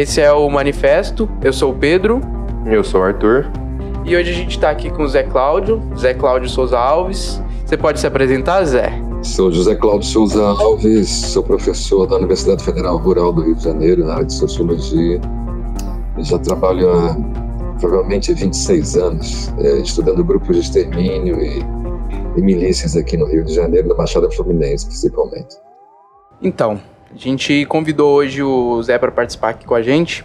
esse é o Manifesto. Eu sou o Pedro. Eu sou o Arthur. E hoje a gente está aqui com o Zé Cláudio, Zé Cláudio Souza Alves. Você pode se apresentar, Zé? Sou José Cláudio Souza Alves, sou professor da Universidade Federal Rural do Rio de Janeiro, na área de Sociologia. já trabalho há provavelmente 26 anos, é, estudando grupos de extermínio e, e milícias aqui no Rio de Janeiro, na Baixada Fluminense, principalmente. Então, a gente convidou hoje o Zé para participar aqui com a gente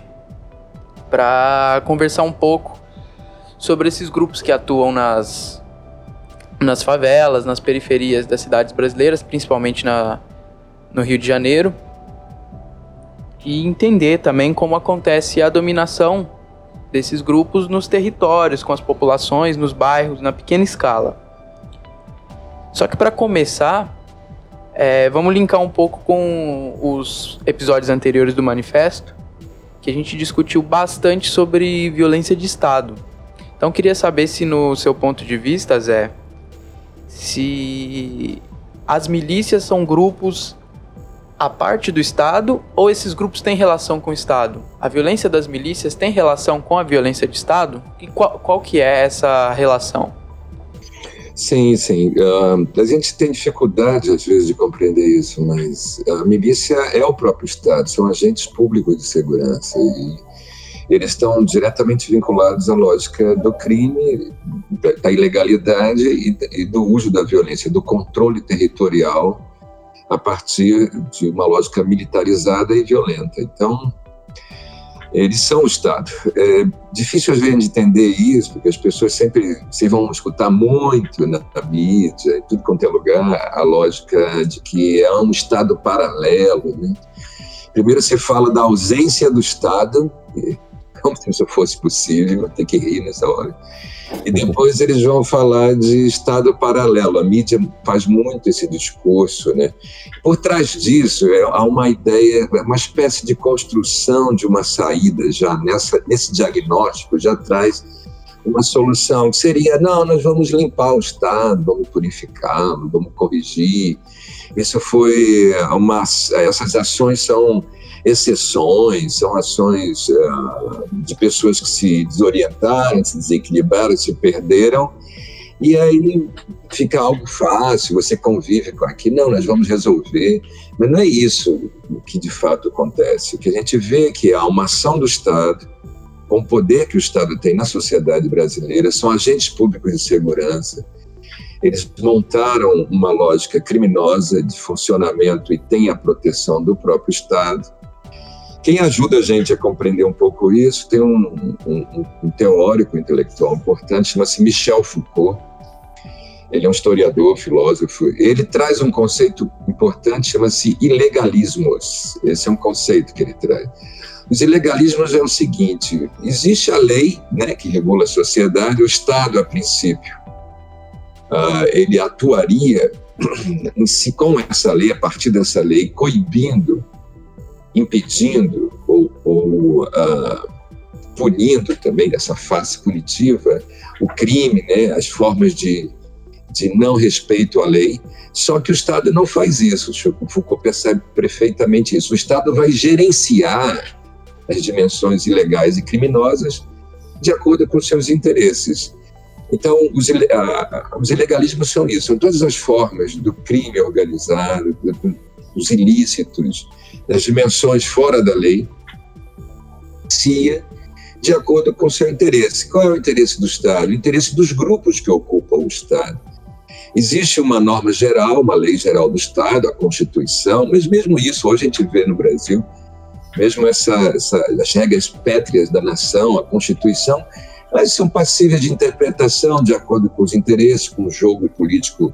para conversar um pouco sobre esses grupos que atuam nas, nas favelas, nas periferias das cidades brasileiras, principalmente na, no Rio de Janeiro, e entender também como acontece a dominação desses grupos nos territórios, com as populações, nos bairros, na pequena escala. Só que para começar, é, vamos linkar um pouco com os episódios anteriores do manifesto, que a gente discutiu bastante sobre violência de Estado. Então queria saber se no seu ponto de vista, Zé, se as milícias são grupos a parte do Estado ou esses grupos têm relação com o Estado? A violência das milícias tem relação com a violência de Estado? E qual, qual que é essa relação? Sim, sim. Uh, a gente tem dificuldade, às vezes, de compreender isso, mas a milícia é o próprio Estado, são agentes públicos de segurança e eles estão diretamente vinculados à lógica do crime, da, ilegalidade e, e do uso da violência, do controle territorial a partir de uma lógica militarizada e violenta. Então, eles são o Estado. É difícil às vezes de entender isso, porque as pessoas sempre se vão escutar muito na, mídia, em tudo quanto é lugar, a lógica de que é um Estado paralelo. Né? Primeiro se fala da ausência do Estado, como se isso fosse possível, tem que rir nessa hora. E depois eles vão falar de Estado paralelo. A mídia faz muito esse discurso, né? Por trás disso é, há uma ideia, uma espécie de construção de uma saída já nessa nesse diagnóstico já traz uma solução que seria não, nós vamos limpar o Estado, vamos purificá-lo, vamos corrigir. Isso foi uma essas ações são exceções, são ações uh, de pessoas que se desorientaram, se desequilibraram, se perderam, e aí fica algo fácil, você convive com aquilo, não, nós vamos resolver. Mas não é isso que de fato acontece. O que a gente vê é que há uma ação do Estado, com o poder que o Estado tem na sociedade brasileira, são agentes públicos de segurança. Eles montaram uma lógica criminosa de funcionamento e têm a proteção do próprio Estado. Quem ajuda a gente a compreender um pouco isso tem um, um, um teórico intelectual importante, chama-se Michel Foucault. Ele é um historiador, filósofo. Ele traz um conceito importante, chama-se ilegalismos. Esse é um conceito que ele traz. Os ilegalismos é o seguinte: existe a lei né, que regula a sociedade, o Estado, a princípio, uh, ele atuaria em si com essa lei, a partir dessa lei, coibindo impedindo ou, ou uh, punindo também dessa face punitiva o crime, né, as formas de, de não respeito à lei. Só que o Estado não faz isso. O Foucault percebe perfeitamente isso. O Estado vai gerenciar as dimensões ilegais e criminosas de acordo com seus interesses. Então, os, os ilegalismos são isso, são todas as formas do crime organizado, do, dos ilícitos, das dimensões fora da lei, se de acordo com seu interesse. Qual é o interesse do Estado? O interesse dos grupos que ocupam o Estado. Existe uma norma geral, uma lei geral do Estado, a Constituição, mas mesmo isso hoje a gente vê no Brasil, mesmo essa, essa, as regras pétreas da nação, a Constituição, elas são passíveis de interpretação de acordo com os interesses, com o jogo político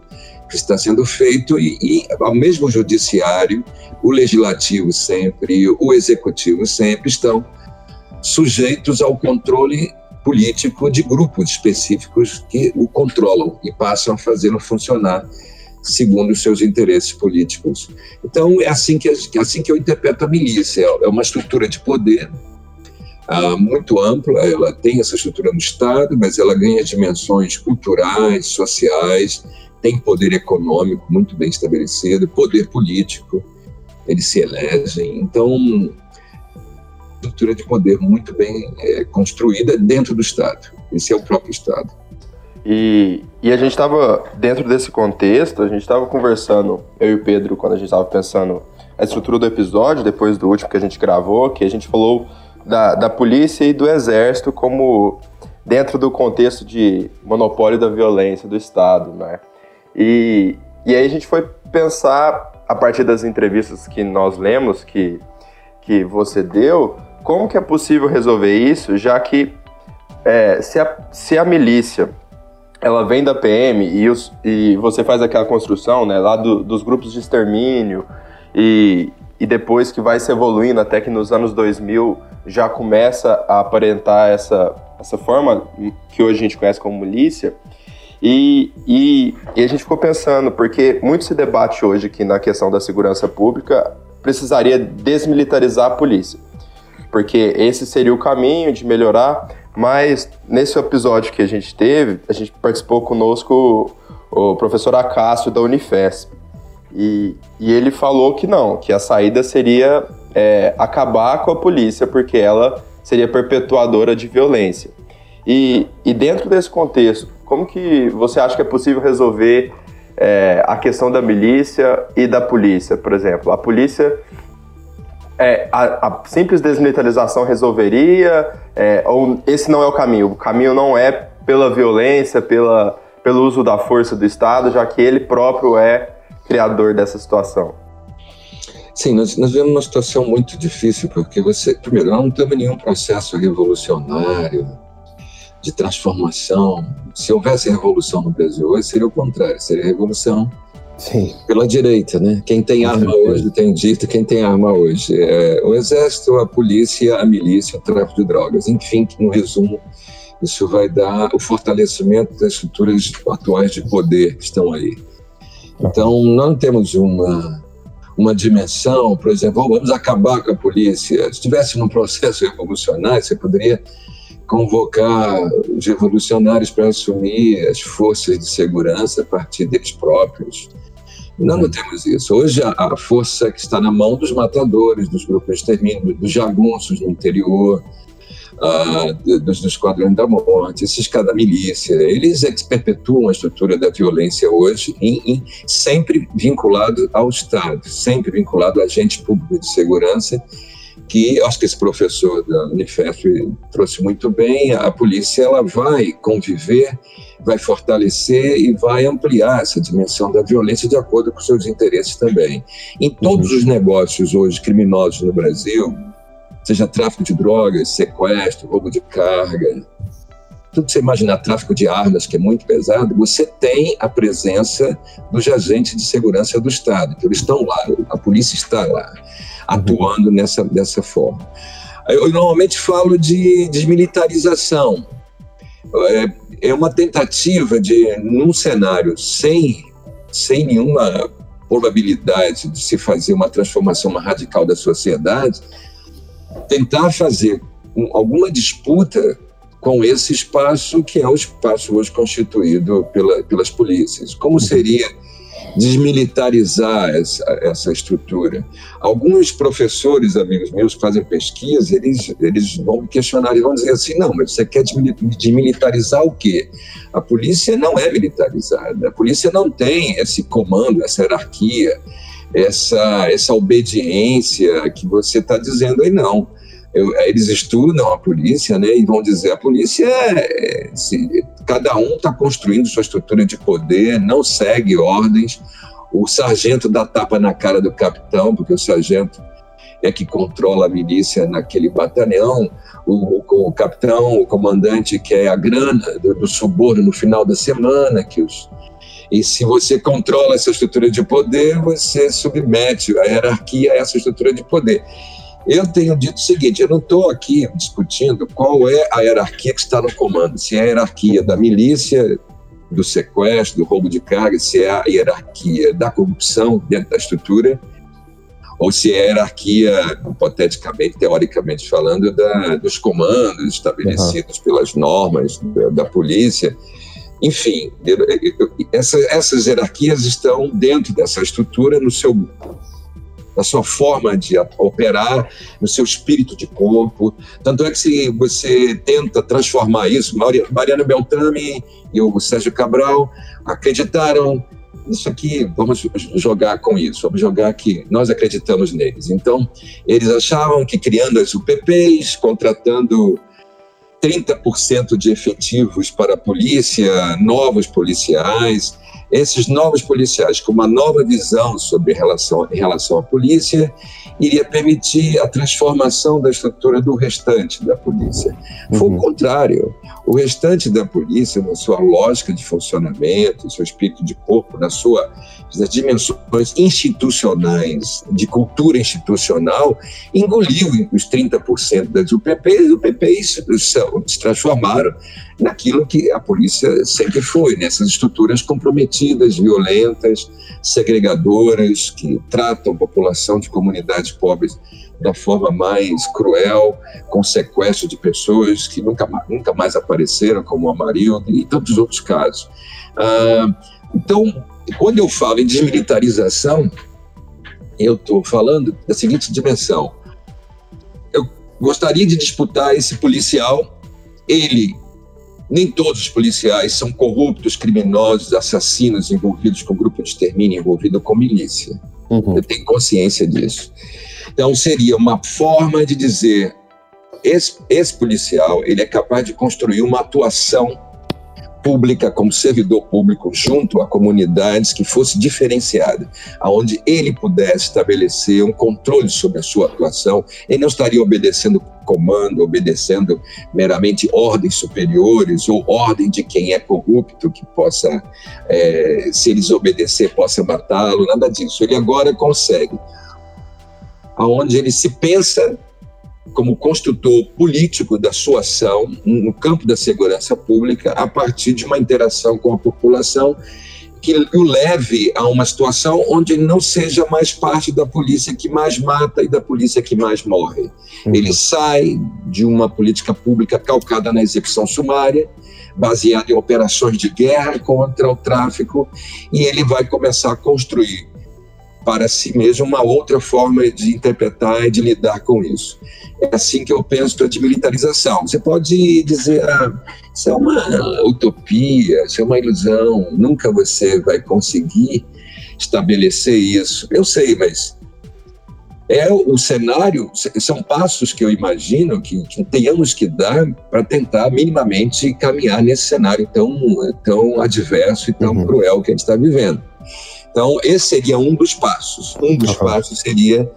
que está sendo feito e, e ao mesmo judiciário, o legislativo sempre, o executivo sempre estão sujeitos ao controle político de grupos específicos que o controlam e passam a fazê-lo funcionar segundo os seus interesses políticos. Então é assim que é assim que eu interpreto a milícia. É uma estrutura de poder uh, muito ampla. Ela tem essa estrutura no Estado, mas ela ganha dimensões culturais, sociais, tem poder econômico muito bem estabelecido, poder político, eles se elegem. Então, estrutura de poder muito bem é, construída dentro do Estado. Esse é o próprio Estado. E, e a gente estava, dentro desse contexto, a gente estava conversando, eu e o Pedro, quando a gente estava pensando a estrutura do episódio, depois do último que a gente gravou, que a gente falou da, da polícia e do exército como dentro do contexto de monopólio da violência do Estado, né? E, e aí a gente foi pensar, a partir das entrevistas que nós lemos, que, que você deu, como que é possível resolver isso, já que é, se, a, se a milícia ela vem da PM e, os, e você faz aquela construção né, lá do, dos grupos de extermínio e, e depois que vai se evoluindo até que nos anos 2000 já começa a aparentar essa, essa forma que hoje a gente conhece como milícia. E, e, e, a gente ficou pensando, porque muito se debate hoje aqui na questão da segurança pública, precisaria desmilitarizar a polícia. Porque esse seria o caminho de melhorar, mas nesse episódio que a gente teve, a gente participou conosco o, o professor Acácio da Unifesp. E, e ele falou que não, que a saída seria é, acabar com a polícia, porque ela seria perpetuadora de violência. E, e dentro desse contexto, como que você acha que é possível resolver é, a questão da milícia e da polícia, por exemplo? A polícia, é, a, a, simples desmilitarização resolveria? É, ou esse não é o caminho? O caminho não é pela violência, pela, pelo uso da força do Estado, já que ele próprio é criador dessa situação? Sim, nós, nós vivemos uma situação muito difícil, porque você, primeiro, não temos nenhum processo revolucionário de transformação. Se houvesse revolução no Brasil hoje, seria o contrário, seria revolução Sim. pela direita, né? Quem tem arma hoje tem dito quem tem arma hoje. É, o exército, a polícia, a milícia, o tráfico de drogas. Enfim, no resumo, isso vai dar o fortalecimento das estruturas atuais de poder que estão aí. Então, não temos uma uma dimensão, por exemplo, vamos acabar com a polícia. Se estivesse num processo revolucionário, você poderia convocar os revolucionários para assumir as forças de segurança a partir deles próprios. Nós não temos isso. Hoje, a, força que está na mão dos matadores, dos grupos de extermínio, dos jagunços no interior, uh, dos, dos da morte, esses cada milícia, eles é perpetuam a estrutura da violência hoje, em, em, sempre vinculado ao Estado, sempre vinculado a agente público de segurança, que acho que esse professor da Unifesp trouxe muito bem, a polícia ela vai conviver, vai fortalecer e vai ampliar essa dimensão da violência de acordo com seus interesses também. Em todos uhum. os negócios hoje criminosos no Brasil, seja tráfico de drogas, sequestro, roubo de carga, tudo que você imaginar, tráfico de armas, que é muito pesado, você tem a presença dos agentes de segurança do Estado. Então, eles estão lá, a polícia está lá, atuando uhum. nessa, dessa forma. Eu normalmente falo de desmilitarização. É, é uma tentativa de, num cenário sem, sem nenhuma probabilidade de se fazer uma transformação radical da sociedade, tentar fazer alguma disputa com esse espaço que é o espaço hoje constituído pela, pelas polícias. Como seria desmilitarizar essa, essa estrutura? Alguns professores, amigos meus, que fazem pesquisa, eles, eles vão me questionar e vão dizer assim, não, mas você quer desmilitarizar o quê? A polícia não é militarizada, a polícia não tem esse comando, essa hierarquia, essa, essa obediência que você está dizendo aí, não. Eu, eles estudam a polícia, né, e vão dizer a polícia é, é se, cada um está construindo sua estrutura de poder, não segue ordens. O sargento dá tapa na cara do capitão, porque o sargento é que controla a milícia naquele batalhão. O, o, o capitão, o comandante quer a grana do, do suborno no final da semana, que os, e se você controla essa estrutura de poder, você submete a hierarquia a essa estrutura de poder. Eu tenho dito o seguinte: eu não estou aqui discutindo qual é a hierarquia que está no comando, se é a hierarquia da milícia, do sequestro, do roubo de carga, se é a hierarquia da corrupção dentro da estrutura, ou se é a hierarquia, hipoteticamente, teoricamente falando, da, dos comandos estabelecidos uhum. pelas normas da, da polícia. Enfim, eu, eu, essa, essas hierarquias estão dentro dessa estrutura no seu na sua forma de operar, no seu espírito de corpo. Tanto é que se você tenta transformar isso, Mariano Beltrame e o Sérgio Cabral acreditaram isso aqui, vamos jogar com isso, vamos jogar aqui. Nós acreditamos neles. Então, eles achavam que criando as UPPs, contratando 30% de efetivos para a polícia, novos policiais, esses novos policiais com uma nova visão sobre relação em relação à polícia iria permitir a transformação da estrutura do restante da polícia. Foi uhum. o contrário. O restante da polícia, na sua lógica de funcionamento, seu espírito de corpo, na sua nas dimensões institucionais, de cultura institucional, engoliu os 30% das UPPs, e UPPs se transformaram naquilo que a polícia sempre foi, nessas estruturas comprometidas, violentas, segregadoras, que tratam a população de comunidades pobres da forma mais cruel, com sequestro de pessoas que nunca, nunca mais apareceram, como o Amarildo e tantos outros casos. Ah, então, quando eu falo em desmilitarização, eu estou falando da seguinte dimensão. Eu gostaria de disputar esse policial, ele nem todos os policiais são corruptos, criminosos, assassinos envolvidos com grupo de extermínio, envolvido com milícia. Uhum. Eu tenho consciência disso. Então, seria uma forma de dizer: esse, esse policial ele é capaz de construir uma atuação pública, como servidor público, junto a comunidades que fosse diferenciada, aonde ele pudesse estabelecer um controle sobre a sua atuação, ele não estaria obedecendo comando, obedecendo meramente ordens superiores ou ordem de quem é corrupto que possa, é, se eles obedecer, possa matá-lo, nada disso. Ele agora consegue, aonde ele se pensa como construtor político da sua ação no campo da segurança pública a partir de uma interação com a população que o leve a uma situação onde ele não seja mais parte da polícia que mais mata e da polícia que mais morre. Uhum. Ele sai de uma política pública calcada na execução sumária, baseada em operações de guerra contra o tráfico, e ele vai começar a construir para si mesmo uma outra forma de interpretar e de lidar com isso. É assim que eu penso a desmilitarização. Você pode dizer, ah, isso é uma utopia, isso é uma ilusão, nunca você vai conseguir estabelecer isso. Eu sei, mas é o cenário, são passos que eu imagino que, que tenhamos que dar para tentar minimamente caminhar nesse cenário tão, tão adverso e tão uhum. cruel que a gente está vivendo. Então, esse seria um dos passos. Um dos uhum. passos seria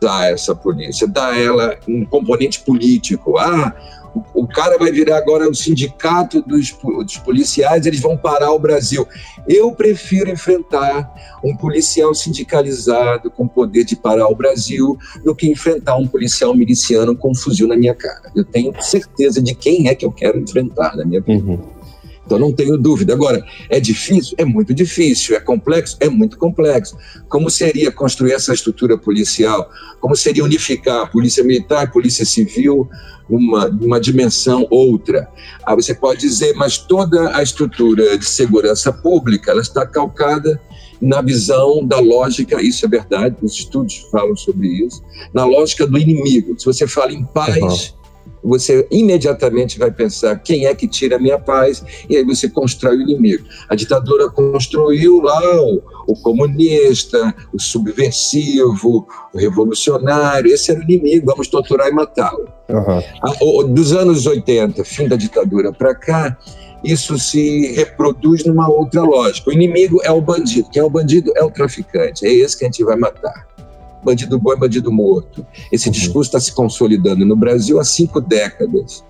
dar essa polícia, dar ela um componente político. Ah, o, o cara vai virar agora o sindicato dos, dos, policiais, eles vão parar o Brasil. Eu prefiro enfrentar um policial sindicalizado com poder de parar o Brasil do que enfrentar um policial miliciano com um fuzil na minha cara. Eu tenho certeza de quem é que eu quero enfrentar na minha vida. Uhum. Então não tenho dúvida. Agora, é difícil? É muito difícil. É complexo? É muito complexo. Como seria construir essa estrutura policial? Como seria unificar a polícia militar, a polícia civil, uma, uma dimensão outra? Aí você pode dizer, mas toda a estrutura de segurança pública ela está calcada na visão da lógica, isso é verdade, os estudos falam sobre isso, na lógica do inimigo. Se você fala em paz, uhum você imediatamente vai pensar quem é que tira a minha paz, e aí você constrói o inimigo. A ditadura construiu lá o, o comunista, o subversivo, o revolucionário, esse era o inimigo, vamos torturar e matá-lo. Uhum. Dos anos 80, fim da ditadura para cá, isso se reproduz numa outra lógica. O inimigo é o bandido. Quem é o bandido é o traficante. É esse que a gente vai matar bandido bom é bandido morto. Esse uhum. discurso está se consolidando no Brasil há cinco décadas.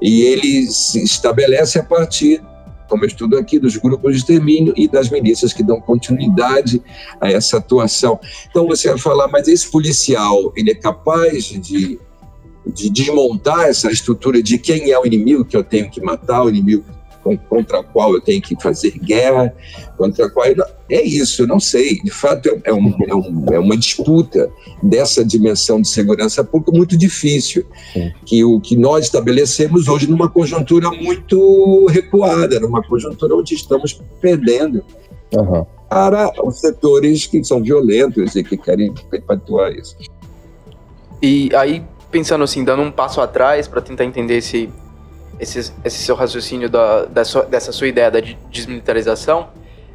E ele se estabelece a partir, como eu estudo aqui, dos grupos de extermínio e das milícias que dão continuidade a essa atuação. Então você vai falar, mas esse policial, ele é capaz de, de desmontar essa estrutura de quem é o inimigo que eu tenho que matar, o inimigo contra a qual eu tenho que fazer guerra, contra a qual. Eu, é isso, não sei. De fato, é, um, é, um, é, uma disputa dessa dimensão de segurança pública muito difícil, Sim. que o que nós estabelecemos hoje numa conjuntura muito recuada, numa conjuntura onde estamos perdendo. Uhum. para os setores que são violentos e que querem perpetuar isso. E aí, pensando assim, dando um passo atrás para tentar entender esse, esse, esse seu raciocínio da, dessa, dessa sua ideia da desmilitarização,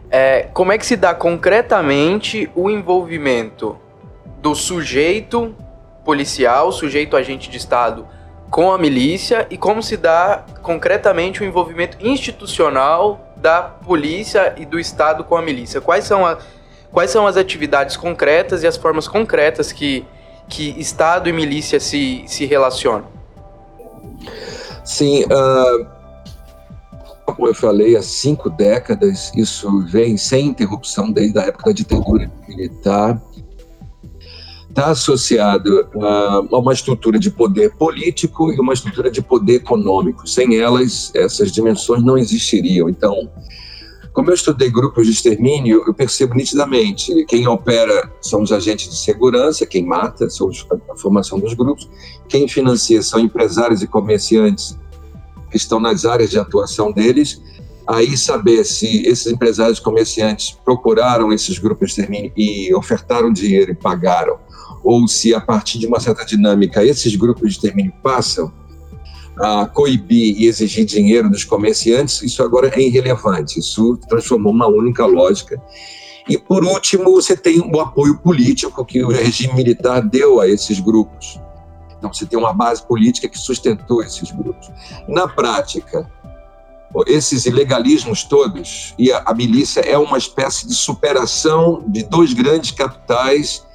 é, como é que se dá concretamente o envolvimento do sujeito policial, sujeito agente de Estado com a milícia e como se dá concretamente o envolvimento institucional da polícia e do Estado com a milícia? Quais são, a, quais são as atividades concretas e as formas concretas que, que Estado e milícia se, se relacionam? Sim, uh, como eu falei, há cinco décadas, isso vem sem interrupção desde a época da ditadura militar. Está associado a uma estrutura de poder político e uma estrutura de poder econômico. Sem elas, essas dimensões não existiriam. Então, como eu estudei grupos de extermínio, eu percebo nitidamente quem opera são os agentes de segurança, quem mata são a formação dos grupos, quem financia são empresários e comerciantes que estão nas áreas de atuação deles, aí saber se esses empresários comerciantes procuraram esses grupos de extermínio e ofertaram dinheiro e pagaram, ou se a partir de uma certa dinâmica esses grupos de extermínio passam a coibir e exigir dinheiro dos comerciantes, isso agora é irrelevante, isso transformou uma única lógica. E, por último, você tem o apoio político que o regime militar deu a esses grupos. Então, você tem uma base política que sustentou esses grupos. Na prática, esses ilegalismos todos, e a, a milícia é uma espécie de superação de dois grandes capitais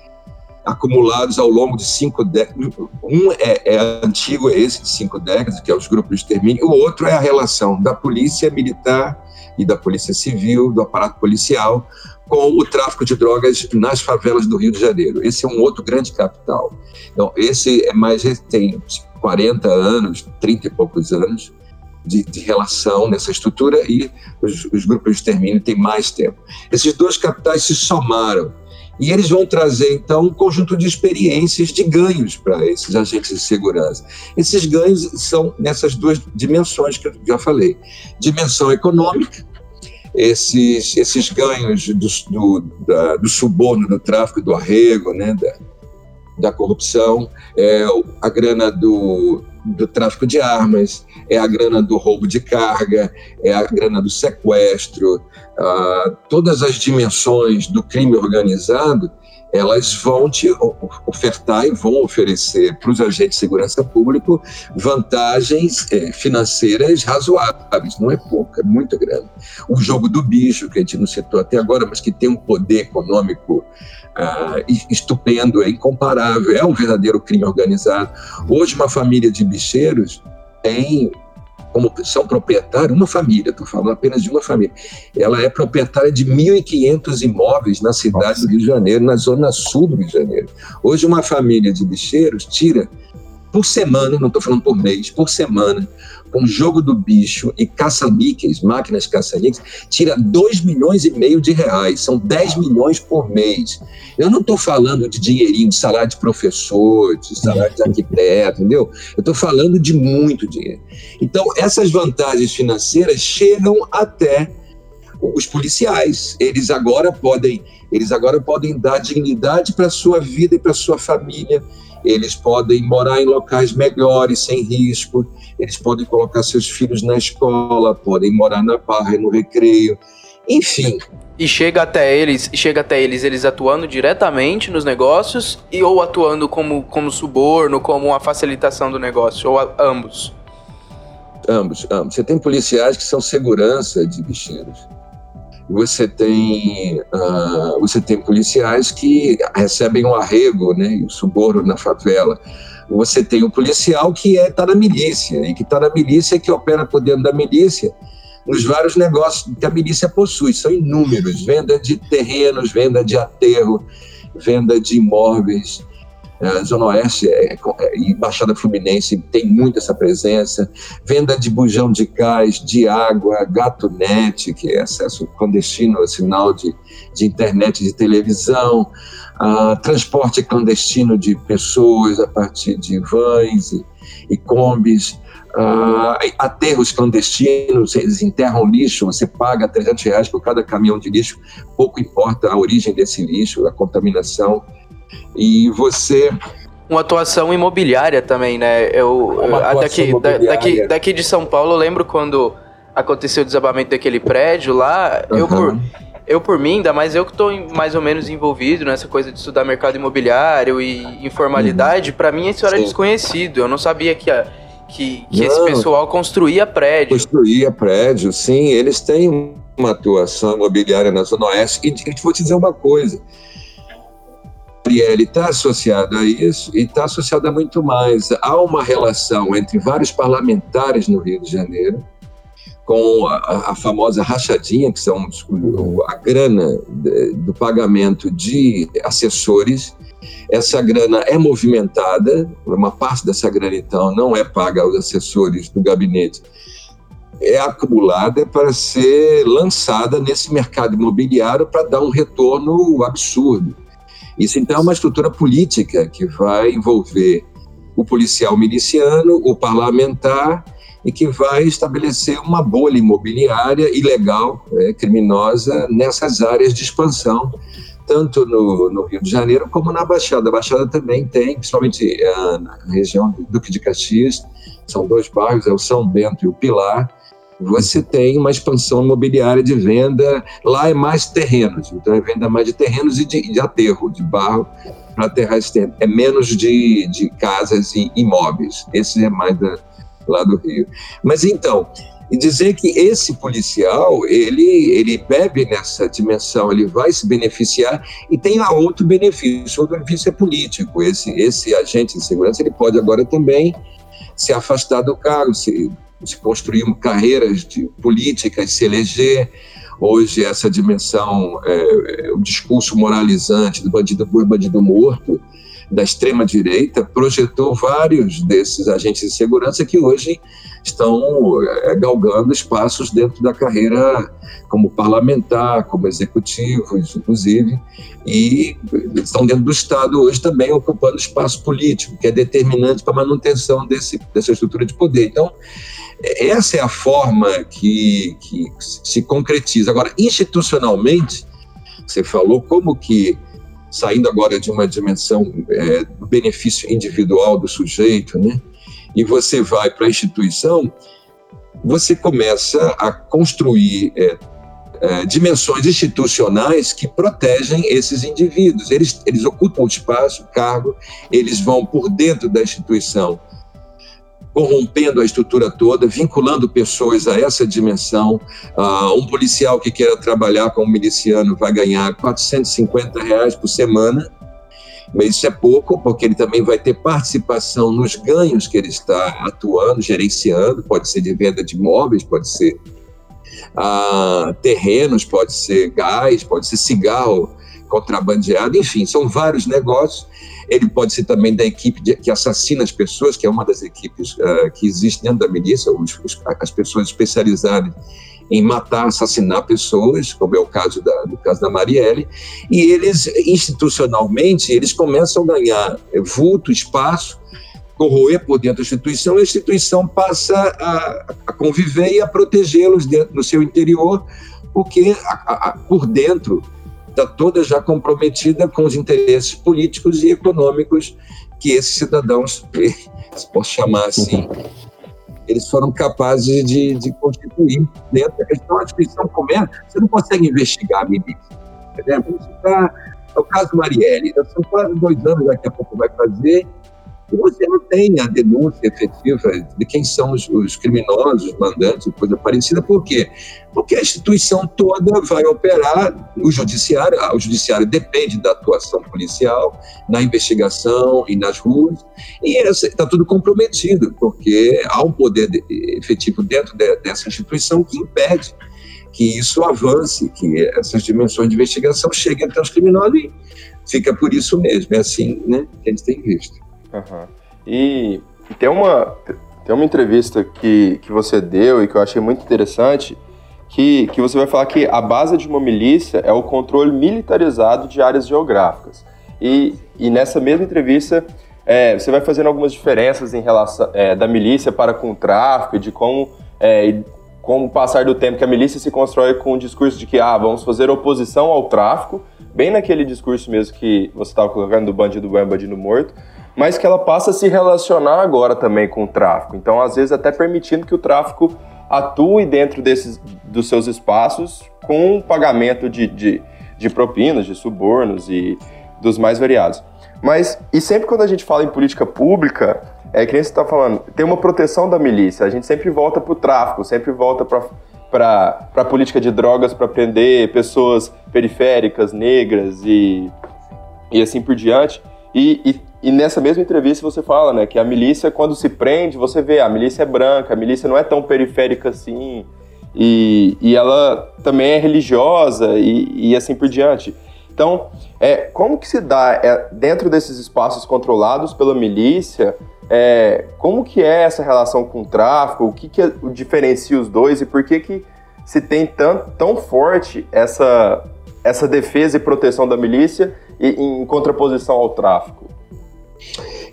acumulados ao longo de cinco décadas. Um é, é, antigo, é esse de cinco décadas, que é os grupos de extermínio, o outro é a relação da polícia militar e da polícia civil, do aparato policial, com o tráfico de drogas nas favelas do Rio de Janeiro. Esse é um outro grande capital. Então, esse é mais tem 40 anos, 30 e poucos anos de, de relação nessa estrutura e os, os grupos de extermínio têm mais tempo. Esses dois capitais se somaram e eles vão trazer, então, um conjunto de experiências, de ganhos para esses agentes de segurança. Esses ganhos são nessas duas dimensões que eu já falei: dimensão econômica, esses, esses ganhos do, do, da, do suborno, do tráfico, do arrego, né, da, da corrupção, é a grana do, do tráfico de armas, é a grana do roubo de carga, é a grana do sequestro, uh, todas as dimensões do crime organizado elas vão te ofertar e vão oferecer para os agentes de segurança público vantagens é, financeiras razoáveis, não é pouca, é muito grande. O jogo do bicho, que a gente não citou até agora, mas que tem um poder econômico ah, estupendo, é incomparável, é um verdadeiro crime organizado. Hoje, uma família de bicheiros tem como são proprietários, uma família, estou falando apenas de uma família, ela é proprietária de 1.500 imóveis na cidade Nossa. do Rio de Janeiro, na zona sul do Rio de Janeiro. Hoje, uma família de bicheiros tira por semana, não estou falando por mês, por semana, com jogo do bicho e caça-níqueis, máquinas caça-níqueis, tira 2 milhões e meio de reais, são 10 milhões por mês. Eu não estou falando de dinheirinho, de salário de professor, de salário de arquiteto, entendeu? Eu estou falando de muito dinheiro. Então, essas vantagens financeiras chegam até os policiais. Eles agora podem, eles agora podem dar dignidade para a sua vida e para sua família. Eles podem morar em locais melhores, sem risco eles podem colocar seus filhos na escola, podem morar na barra no recreio, enfim. E chega até eles, chega até eles, eles atuando diretamente nos negócios e ou atuando como, como suborno, como uma facilitação do negócio, ou a, ambos. Ambos, ambos. Você tem policiais que são segurança de bicheiros. Você tem, uh, você tem policiais que recebem um arrego, né, o suborno na favela. Você tem o policial que é, tá na milícia, e que está na milícia que opera por dentro da milícia nos vários negócios que a milícia possui, são inúmeros, venda de terrenos, venda de aterro, venda de imóveis, a Zona Oeste é, é, e Baixada Fluminense tem muito essa presença, venda de bujão de gás, de água, gato net, que é acesso clandestino ao sinal de, de internet de televisão, uh, transporte clandestino de pessoas a partir de vans. E, e combis, uh, aterros clandestinos, eles enterram lixo, você paga 300 reais por cada caminhão de lixo, pouco importa a origem desse lixo, a contaminação, e você uma atuação imobiliária também, né? Eu, daqui, daqui, daqui de São Paulo, eu lembro quando aconteceu o desabamento daquele prédio lá, uhum. eu por eu por mim, ainda mais eu que estou mais ou menos envolvido nessa coisa de estudar mercado imobiliário e informalidade, uhum. para mim isso era Sim. desconhecido. Eu não sabia que, a, que, que esse pessoal construía prédio. Construía prédio, sim. Eles têm uma atuação imobiliária na Zona Oeste. E, e vou te dizer uma coisa. Ariel está associado a isso e está associado a muito mais. Há uma relação entre vários parlamentares no Rio de Janeiro com a, a, famosa rachadinha, que são a grana do pagamento de assessores. Essa grana é movimentada, uma parte dessa grana, então, não é paga aos assessores do gabinete, é acumulada para ser lançada nesse mercado imobiliário para dar um retorno absurdo. Isso, então, é uma estrutura política que vai envolver o policial miliciano, o parlamentar e que vai estabelecer uma bolha imobiliária ilegal, é, criminosa, nessas áreas de expansão, tanto no, no, Rio de Janeiro como na Baixada. A Baixada também tem, principalmente é, na região do Duque de Caxias, são dois bairros, é o São Bento e o Pilar, você tem uma expansão imobiliária de venda, lá é mais terrenos, então é venda mais de terrenos e de, de aterro, de barro para aterrar esse terreno. É menos de, de casas e imóveis, esse é mais da, lá do Rio. Mas então, e dizer que esse policial, ele, ele bebe nessa dimensão, ele vai se beneficiar e tem a outro benefício, o benefício é político. Esse, esse agente de segurança, ele pode agora também se afastar do cargo, se, se construir carreiras de políticas, se eleger. Hoje, essa dimensão, é, é, o discurso moralizante do bandido boi, bandido morto, da extrema-direita projetou vários desses agentes de segurança que hoje estão é, galgando espaços dentro da carreira como parlamentar, como executivos, inclusive, e estão dentro do Estado hoje também ocupando espaço político, que é determinante para a manutenção desse, dessa estrutura de poder. Então, essa é a forma que, que se concretiza. Agora, institucionalmente, você falou como que saindo agora de uma dimensão é, do benefício individual do sujeito, né? E você vai para a instituição, você começa a construir é, é, dimensões institucionais que protegem esses indivíduos. Eles, eles ocupam o espaço, o cargo, eles vão por dentro da instituição corrompendo a estrutura toda, vinculando pessoas a essa dimensão. Uh, um policial que queira trabalhar como miliciano vai ganhar 450 reais por semana, mas isso é pouco, porque ele também vai ter participação nos ganhos que ele está atuando, gerenciando, pode ser de venda de imóveis, pode ser uh, terrenos, pode ser gás, pode ser cigarro contrabandeado, enfim, são vários negócios. Ele pode ser também da equipe de, que assassina as pessoas, que é uma das equipes uh, que existe dentro da milícia, os, os, as pessoas especializadas em matar, assassinar pessoas, como é o caso da, do caso da Marielle, e eles, institucionalmente, eles começam a ganhar vulto, espaço, corroer por dentro da instituição, a instituição passa a, a conviver e a protegê-los no seu interior, porque a, a, por dentro está toda já comprometida com os interesses políticos e econômicos que esses cidadãos, posso chamar assim, eles foram capazes de, de constituir dentro da questão da instituição comércio. Você não consegue investigar a milícia. Entendeu? Tá, é o caso Marielle, são quase dois anos daqui a pouco vai fazer, você não tem a denúncia efetiva de quem são os, os criminosos, os mandantes, coisa parecida. Por quê? Porque a instituição toda vai operar, o judiciário, o judiciário depende da atuação policial, na investigação e nas ruas, e está tudo comprometido, porque há um poder de, efetivo dentro de, dessa instituição que impede que isso avance, que essas dimensões de investigação cheguem até os criminosos e fica por isso mesmo. É assim né, que a gente tem visto. Uhum. E, e, tem, uma, tem uma entrevista que, que você deu e que eu achei muito interessante, que, que você vai falar que a base de uma milícia é o controle militarizado de áreas geográficas. E, e nessa mesma entrevista, é, você vai fazendo algumas diferenças em relação é, da milícia para com o tráfico, de como, é, com o passar do tempo que a milícia se constrói com o discurso de que ah, vamos fazer oposição ao tráfico, bem naquele discurso mesmo que você estava colocando do bandido e bandido morto, mas que ela passa a se relacionar agora também com o tráfico. Então, às vezes, até permitindo que o tráfico atue dentro desses, dos seus espaços com pagamento de, de, de propinas, de subornos e dos mais variados. Mas, e sempre quando a gente fala em política pública, é que nem você está falando, tem uma proteção da milícia, a gente sempre volta para o tráfico, sempre volta para a política de drogas para prender pessoas periféricas, negras e, e assim por diante. E, e, e, nessa mesma entrevista você fala, né, que a milícia, quando se prende, você vê, a milícia é branca, a milícia não é tão periférica assim, e, e ela também é religiosa e, e assim por diante. Então, é, como que se dá, é, dentro desses espaços controlados pela milícia, é, como que é essa relação com o tráfico, o que, que é, diferencia os dois e por que que se tem tão, tão forte essa, essa defesa e proteção da milícia em contraposição ao tráfico?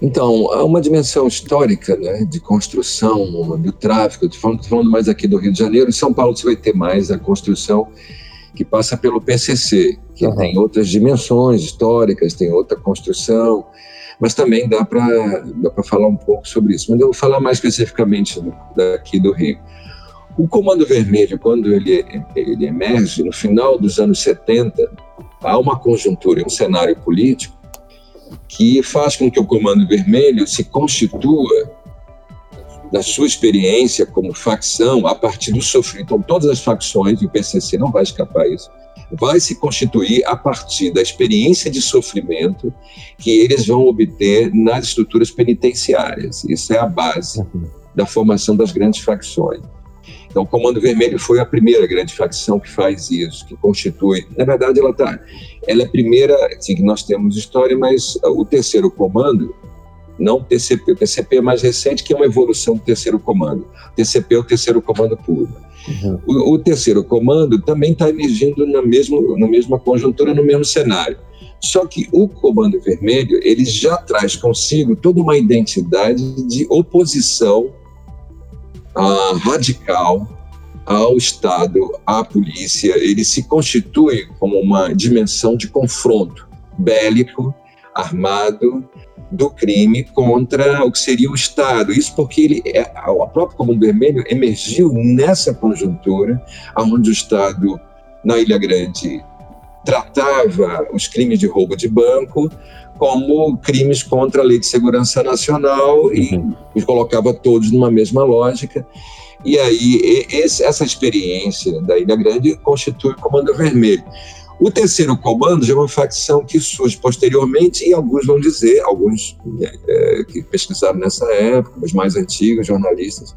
Então, há uma dimensão histórica né, de construção do tráfico. Estou falando, falando, mais aqui do Rio de Janeiro. Em São Paulo você vai ter mais a construção que passa pelo PCC, que uhum. tem outras dimensões históricas, tem outra construção, mas também dá para dá falar um pouco sobre isso. Mas eu vou falar mais especificamente daqui do Rio. O Comando Vermelho, quando ele, ele emerge, no final dos anos 70, há uma conjuntura, um cenário político que faz com que o Comando Vermelho se constitua da sua experiência como facção a partir do sofrimento. Então, todas as facções, e o PCC não vai escapar isso, vai se constituir a partir da experiência de sofrimento que eles vão obter nas estruturas penitenciárias. Isso é a base uhum. da formação das grandes facções. Então, o Comando Vermelho foi a primeira grande facção que faz isso, que constitui. Na verdade, ela tá, ela é a primeira, assim, que nós temos história, mas o terceiro comando, não o TCP, o TCP é mais recente, que é uma evolução do terceiro comando. O TCP é o terceiro comando puro. Uhum. O, o, terceiro comando também está emergindo na, mesmo, na mesma conjuntura, no mesmo cenário. Só que o Comando Vermelho ele já traz consigo toda uma identidade de oposição radical ao Estado, à polícia, ele se constitui como uma dimensão de confronto bélico, armado, do crime contra o que seria o Estado. Isso porque ele, é, o próprio Comando Vermelho emergiu nessa conjuntura, onde o Estado, na Ilha Grande, tratava os crimes de roubo de banco como crimes contra a Lei de Segurança Nacional e uhum. colocava todos numa mesma lógica. E aí, esse, essa experiência da Ilha Grande constitui o Comando Vermelho. O terceiro comando já é uma facção que surge posteriormente, e alguns vão dizer, alguns é, que pesquisaram nessa época, os mais antigos, jornalistas,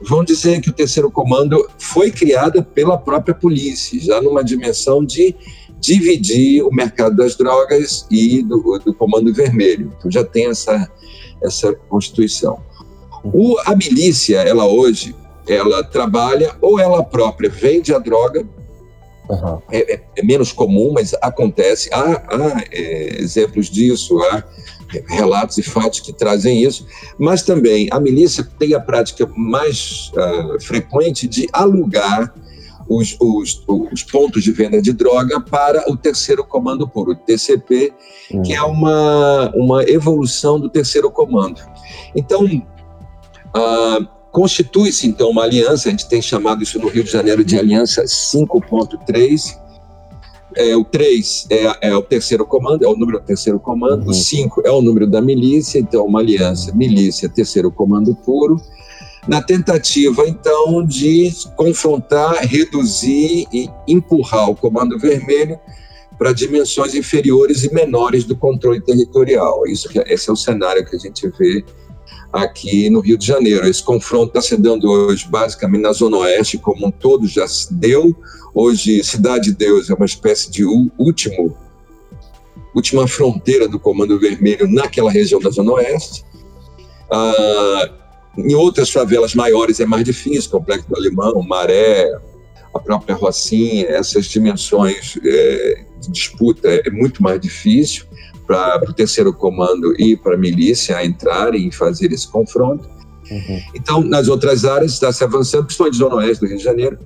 vão dizer que o terceiro comando foi criado pela própria polícia, já numa dimensão de dividir o mercado das drogas e do, do Comando Vermelho. Então já tem essa, essa constituição. O, a milícia, ela hoje, ela trabalha ou ela própria vende a droga, uhum. é, é, é, menos comum, mas acontece. Há, há é, exemplos disso, há relatos e fatos que trazem isso, mas também a milícia tem a prática mais uh, frequente de alugar os, os, os, pontos de venda de droga para o terceiro comando puro, TCP, uhum. que é uma, uma evolução do terceiro comando. Então, uh, constitui-se então uma aliança, a gente tem chamado isso no Rio de Janeiro de Aliança 5.3. É, o 3 é, é, o terceiro comando, é o número do terceiro comando, uhum. o 5 é o número da milícia, então uma aliança, milícia, terceiro comando puro, na tentativa, então, de confrontar, reduzir e empurrar o Comando Vermelho para dimensões inferiores e menores do controle territorial. Isso, esse é o cenário que a gente vê aqui no Rio de Janeiro. Esse confronto está se dando hoje, basicamente, na Zona Oeste, como um todo já se deu. Hoje, Cidade de Deus é uma espécie de último, última fronteira do Comando Vermelho naquela região da Zona Oeste. Ah, em outras favelas maiores é mais difícil, Complexo do Alemão, Maré, a própria Rocinha, essas dimensões é, de disputa é muito mais difícil para o terceiro comando e para a milícia entrarem e fazer esse confronto. Uhum. Então, nas outras áreas está se avançando, principalmente Zona Oeste do Rio de Janeiro,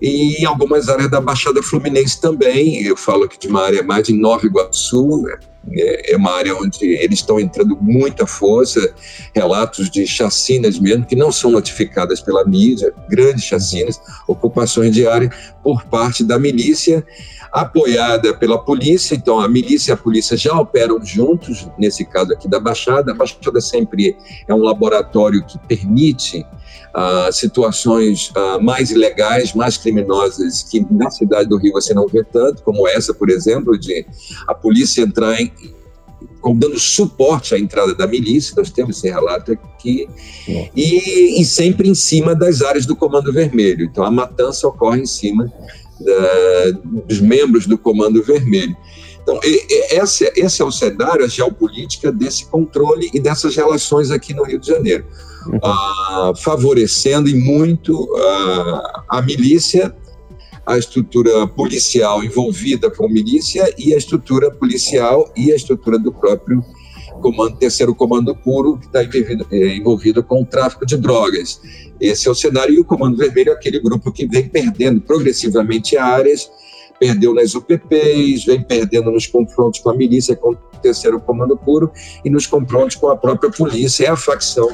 e em algumas áreas da Baixada Fluminense também. Eu falo aqui de uma área mais de Nova Iguaçu, é, é uma área onde eles estão entrando muita força, relatos de chacinas mesmo, que não são notificadas pela mídia, grandes chacinas, ocupações de área por parte da milícia, apoiada pela polícia. Então, a milícia e a polícia já operam juntos, nesse caso aqui da Baixada. A Baixada sempre é um laboratório que permite uh, situações uh, mais ilegais, mais criminosas, que na cidade do Rio você não vê tanto, como essa, por exemplo, de a polícia entrar em, dando suporte à entrada da milícia, nós temos esse relato aqui, e, e, sempre em cima das áreas do Comando Vermelho. Então, a matança ocorre em cima da, dos membros do Comando Vermelho. Então, esse, esse é o cenário, a geopolítica desse controle e dessas relações aqui no Rio de Janeiro uh, favorecendo e muito uh, a milícia, a estrutura policial envolvida com milícia e a estrutura policial e a estrutura do próprio comando, terceiro comando puro, que está envolvido, é, envolvido com o tráfico de drogas. Esse é o cenário, e o Comando Vermelho é aquele grupo que vem perdendo progressivamente áreas, perdeu nas UPPs, vem perdendo nos confrontos com a milícia, com o terceiro comando puro, e nos confrontos com a própria polícia, é a facção.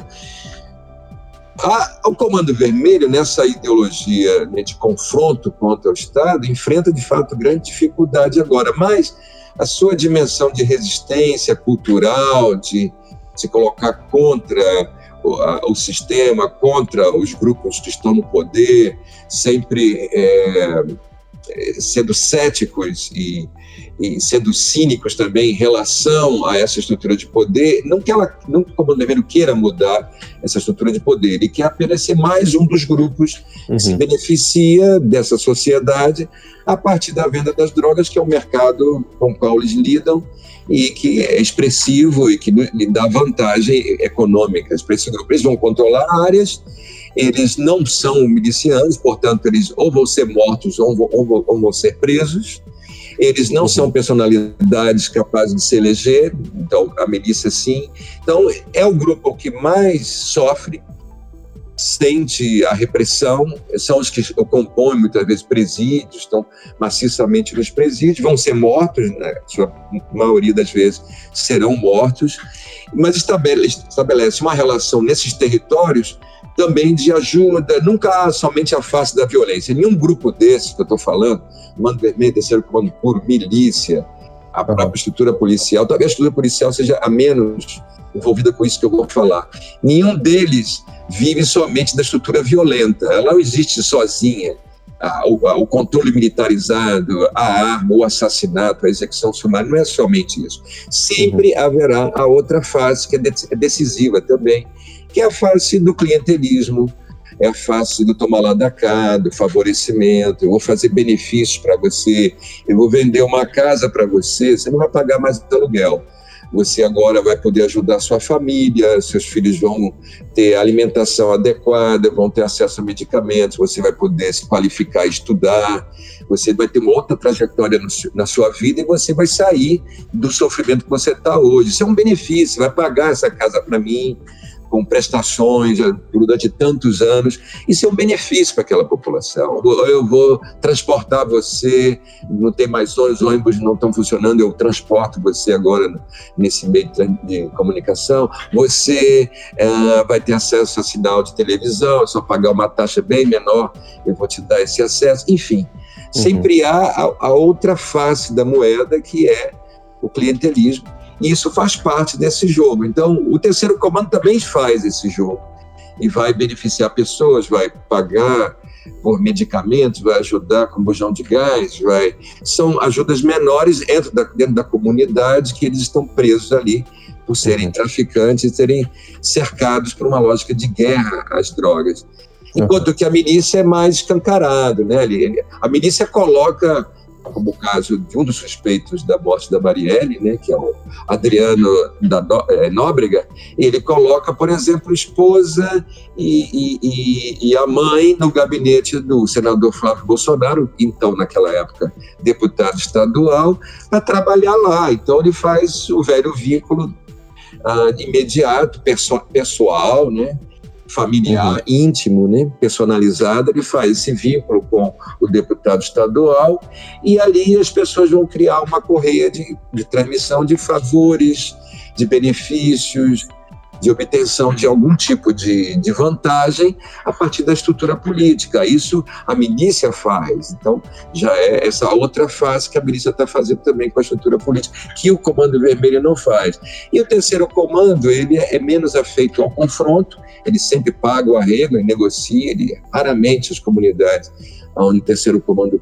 A, o Comando Vermelho, nessa ideologia né, de confronto contra o Estado, enfrenta de fato grande dificuldade agora, mas a sua dimensão de resistência cultural, de se colocar contra o, sistema, contra os grupos que estão no poder, sempre é, sendo céticos e, e, sendo cínicos também em relação a essa estrutura de poder, não que ela, não que o comando vermelho queira mudar essa estrutura de poder, ele quer apenas ser mais um dos grupos uhum. que se uhum. beneficia dessa sociedade a partir da venda das drogas, que é o mercado com o qual eles lidam e que é expressivo e que lhe dá vantagem econômica para esse grupo. Eles vão controlar áreas eles não são milicianos, portanto, eles ou vão ser mortos ou vão, ou ou vão ser presos. Eles não são personalidades capazes de se eleger, então a milícia sim. Então é o grupo que mais sofre, sente a repressão, são os que compõem muitas vezes presídios, estão maciçamente nos presídios, vão ser mortos, né? sua maioria das vezes serão mortos, mas estabelece, estabelece uma relação nesses territórios também de ajuda, nunca há somente a face da violência. Nenhum grupo desses que eu estou falando, Comando Vermelho, Terceiro Comando Puro, milícia, a própria estrutura policial, talvez a estrutura policial seja a menos envolvida com isso que eu vou falar. Nenhum deles vive somente da estrutura violenta, ela não existe sozinha. o, o, controle militarizado, a arma, o assassinato, a execução sumária, não é somente isso. Sempre uhum. haverá a outra fase que é, é decisiva também, que é a face do clientelismo, é a face do tomar lá da cá, do favorecimento, eu vou fazer benefícios para você, eu vou vender uma casa para você, você não vai pagar mais aluguel. Você agora vai poder ajudar sua família, seus filhos vão ter alimentação adequada, vão ter acesso a medicamentos, você vai poder se qualificar e estudar, você vai ter uma outra trajetória no, na sua vida e você vai sair do sofrimento que você está hoje. Isso é um benefício, vai pagar essa casa para mim, com prestações eh, durante tantos anos, isso é um benefício para aquela população. Eu vou transportar você, não tem mais ônibus, ônibus não estão funcionando, eu transporto você agora nesse meio de comunicação. Você é, vai ter acesso a sinal de televisão, é só pagar uma taxa bem menor, eu vou te dar esse acesso. Enfim, uhum. sempre há a, a outra face da moeda que é o clientelismo e isso faz parte desse jogo. Então, o terceiro comando também faz esse jogo e vai beneficiar pessoas, vai pagar por medicamentos, vai ajudar com bujão de gás, vai são ajudas menores dentro da, dentro da comunidade que eles estão presos ali por serem traficantes serem cercados por uma lógica de guerra às drogas. Enquanto que a milícia é mais escancarado, né? A milícia coloca como o caso de um dos suspeitos da morte da Marielle, né, que é o Adriano da é, Nóbrega, ele coloca, por exemplo, esposa e, e, e, a mãe no gabinete do senador Flávio Bolsonaro, então, naquela época, deputado estadual, para trabalhar lá. Então, ele faz o velho vínculo ah, imediato, pessoal, né? Familiar, uhum. íntimo, né, personalizado, ele faz esse vínculo com o deputado estadual e ali as pessoas vão criar uma correia de, de transmissão de favores, de benefícios, de obtenção de algum tipo de, de vantagem a partir da estrutura política. Isso a milícia faz. Então, já é essa outra fase que a milícia está fazendo também com a estrutura política, que o Comando Vermelho não faz. E o terceiro comando, ele é, é menos afeito ao confronto, ele sempre paga o arrego, ele negocia, ele raramente as comunidades onde o terceiro comando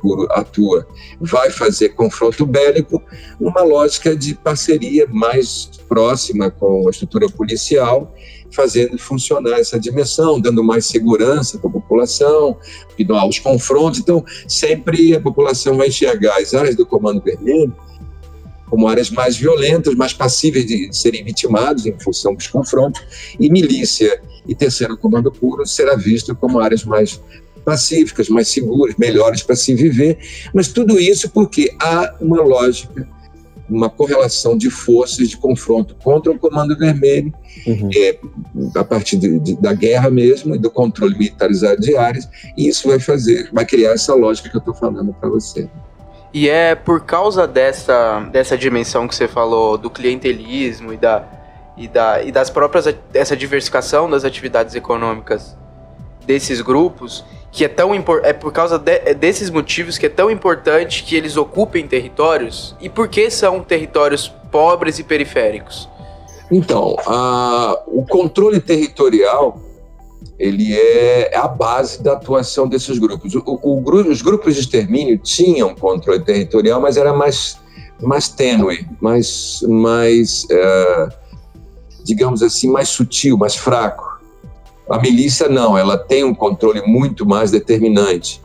puro atua, vai fazer confronto bélico numa lógica de parceria mais próxima com a estrutura policial, fazendo funcionar essa dimensão, dando mais segurança para a população, que não há os confrontos. Então, sempre a população vai enxergar as áreas do Comando Vermelho como áreas mais violentas, mais passíveis de serem vitimados em função dos confrontos, e milícia e terceiro comando puro será visto como áreas mais pacíficas, mais seguras, melhores para se viver, mas tudo isso porque há uma lógica, uma correlação de forças de confronto contra o Comando Vermelho, uhum. é, a partir de, de, da guerra mesmo e do controle militarizado de áreas, e isso vai fazer, vai criar essa lógica que eu estou falando para você. E é por causa dessa, dessa dimensão que você falou do clientelismo e da, e da e das próprias essa diversificação das atividades econômicas desses grupos que é tão é por causa de, é desses motivos que é tão importante que eles ocupem territórios e por que são territórios pobres e periféricos? Então, o controle territorial ele é a base da atuação desses grupos. O, o, os grupos de extermínio tinham controle territorial, mas era mais mais tênue, mais mais é, digamos assim mais sutil, mais fraco. A milícia não, ela tem um controle muito mais determinante.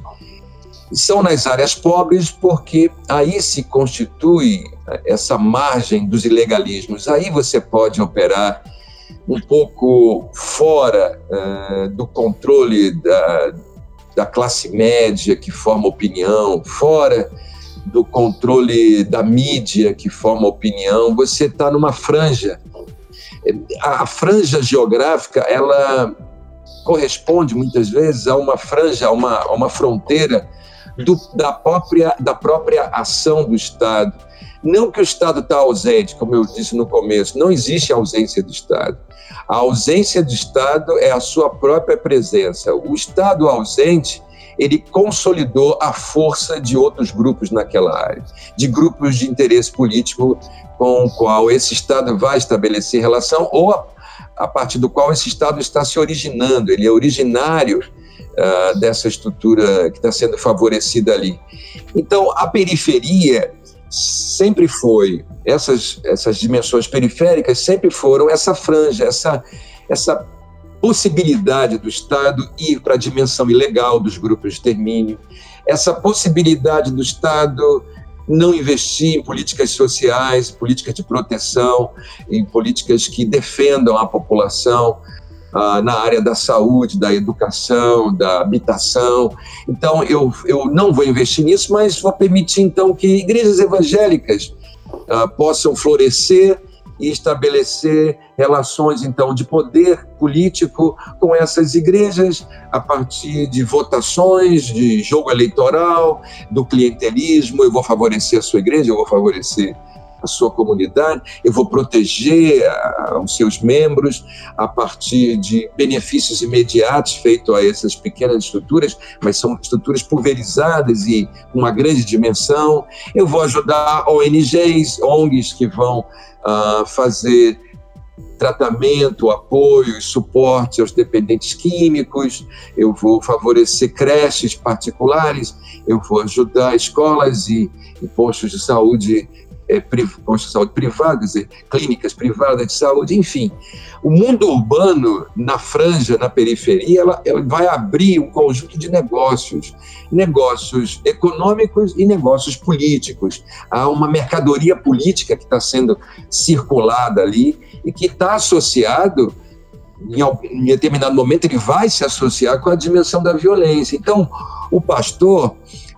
São nas áreas pobres porque aí se constitui essa margem dos ilegalismos. Aí você pode operar um pouco fora uh, do controle da, da classe média que forma opinião, fora do controle da mídia que forma opinião, você está numa franja. A franja geográfica, ela corresponde muitas vezes a uma franja, a uma, a uma fronteira do, da, própria, da própria ação do Estado. Não que o Estado está ausente, como eu disse no começo, não existe ausência do Estado. A ausência do Estado é a sua própria presença. O Estado ausente, ele consolidou a força de outros grupos naquela área, de grupos de interesse político com o qual esse Estado vai estabelecer relação ou a partir do qual esse Estado está se originando, ele é originário uh, dessa estrutura que está sendo favorecida ali. Então, a periferia sempre foi, essas, essas dimensões periféricas sempre foram essa franja, essa, essa possibilidade do Estado ir para a dimensão ilegal dos grupos de extermínio, essa possibilidade do Estado não investir em políticas sociais, políticas de proteção, em políticas que defendam a população ah, na área da saúde, da educação, da habitação. Então, eu, eu não vou investir nisso, mas vou permitir, então, que igrejas evangélicas ah, possam florescer e estabelecer relações, então, de poder político com essas igrejas a partir de votações, de jogo eleitoral, do clientelismo. Eu vou favorecer a sua igreja, eu vou favorecer a sua comunidade, eu vou proteger a, os seus membros a partir de benefícios imediatos feitos a essas pequenas estruturas, mas são estruturas pulverizadas e com uma grande dimensão. Eu vou ajudar ONGs, ONGs que vão uh, fazer tratamento, apoio e suporte aos dependentes químicos, eu vou favorecer creches particulares, eu vou ajudar escolas e, e postos de saúde é, de saúde privados, clínicas privadas de saúde, enfim. O mundo urbano, na franja, na periferia, ela, ela vai abrir um conjunto de negócios, negócios econômicos e negócios políticos. Há uma mercadoria política que está sendo circulada ali e que está associado em determinado momento ele vai se associar com a dimensão da violência. Então, o pastor,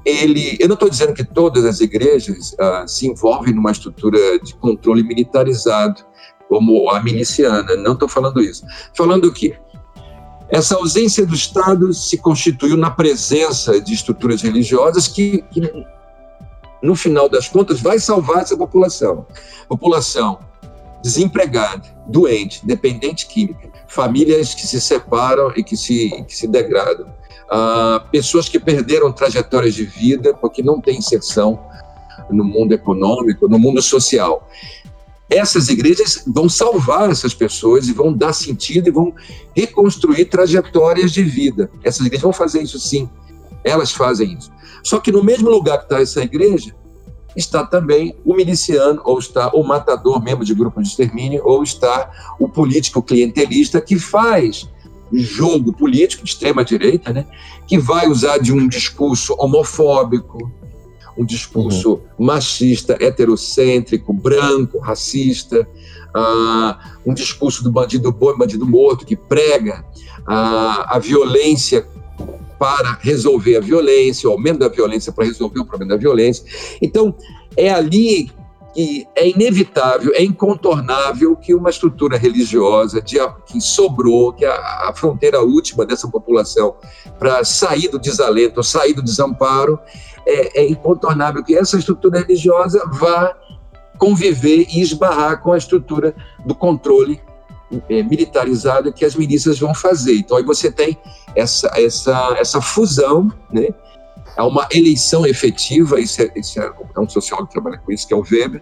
ele, eu não estou dizendo que todas as igrejas ah, se envolvem numa estrutura de controle militarizado, como a miliciana, não estou falando isso. Falando o quê? Essa ausência do Estado se constituiu na presença de estruturas religiosas que, que no final das contas, vai salvar essa população. População desempregada, doente, dependente química, famílias que se separam e que se, que se degradam, ah, pessoas que perderam trajetórias de vida porque não têm inserção no mundo econômico, no mundo social. Essas igrejas vão salvar essas pessoas e vão dar sentido e vão reconstruir trajetórias de vida. Essas igrejas vão fazer isso sim, elas fazem isso. Só que no mesmo lugar que está essa igreja, está também o miliciano, ou está o matador, membro de grupo de extermínio, ou está o político clientelista que faz jogo político de extrema direita, né, que vai usar de um discurso homofóbico, um discurso uhum. machista, heterocêntrico, branco, racista, uh, um discurso do bandido bom e bandido morto que prega uh, a violência para resolver a violência, o aumento da violência para resolver o problema da violência. Então, é ali que é inevitável, é incontornável que uma estrutura religiosa de, que sobrou, que a, a fronteira última dessa população para sair do desalento, sair do desamparo, é, é incontornável que essa estrutura religiosa vá conviver e esbarrar com a estrutura do controle é, militarizado que as milícias vão fazer. Então aí você tem essa, essa, essa fusão, né? Há uma eleição efetiva, isso é, isso é, é um sociólogo que trabalha com isso, que é o Weber.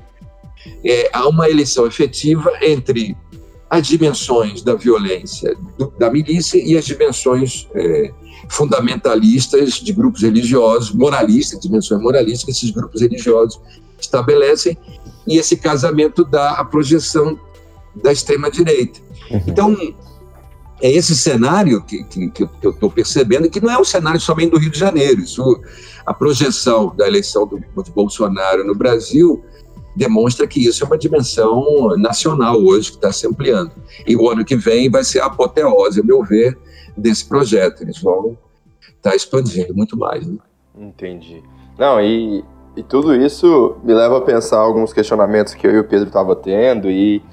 É, há uma eleição efetiva entre as dimensões da violência do, da milícia e as dimensões é, fundamentalistas de grupos religiosos, moralistas, dimensões moralistas que esses grupos religiosos estabelecem, e esse casamento dá a projeção da extrema-direita. Uhum. Então, é esse cenário que, que, que eu estou percebendo, que não é um cenário somente do Rio de Janeiro. Isso, a projeção da eleição do, de Bolsonaro no Brasil demonstra que isso é uma dimensão nacional hoje que está se ampliando. E o ano que vem vai ser a apoteose, a meu ver, desse projeto. Eles vão estar tá expandindo muito mais. Né? Entendi. Não, e, e tudo isso me leva a pensar alguns questionamentos que eu e o Pedro estava tendo e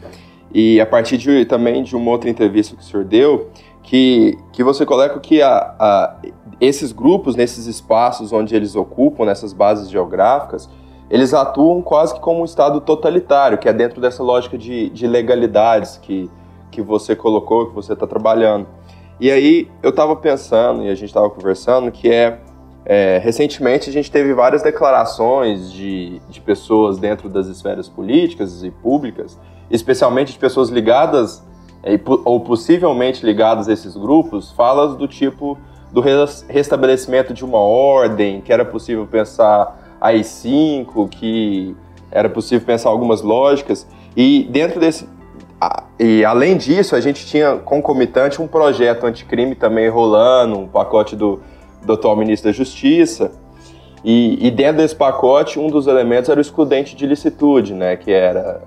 e a partir de, também de uma outra entrevista que o senhor deu, que, que você coloca que a, a, esses grupos, nesses espaços onde eles ocupam, nessas bases geográficas, eles atuam quase que como um Estado totalitário, que é dentro dessa lógica de, de legalidades que, que você colocou, que você está trabalhando. E aí eu estava pensando, e a gente estava conversando, que é, é, recentemente a gente teve várias declarações de, de pessoas dentro das esferas políticas e públicas especialmente de pessoas ligadas é, ou possivelmente ligadas a esses grupos, falas do tipo do restabelecimento de uma ordem, que era possível pensar AI-5, que era possível pensar algumas lógicas, e dentro desse e além disso, a gente tinha concomitante um projeto anticrime também rolando, um pacote do, do atual ministro da Justiça. E, e, dentro desse pacote, um dos elementos era o excludente de licitude, né? Que era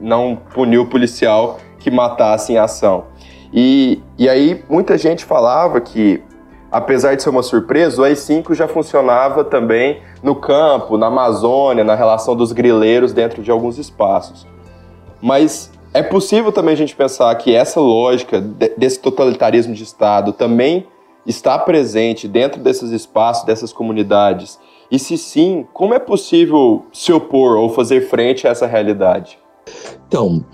não punir o policial que matasse em ação. E, e aí muita gente falava que, apesar de ser uma surpresa, o AI-5 já funcionava também no campo, na Amazônia, na relação dos grileiros dentro de alguns espaços. Mas é possível também a gente pensar que essa lógica desse totalitarismo de Estado também está presente dentro desses espaços, dessas comunidades? E se sim, como é possível se opor ou fazer frente a essa realidade? Então,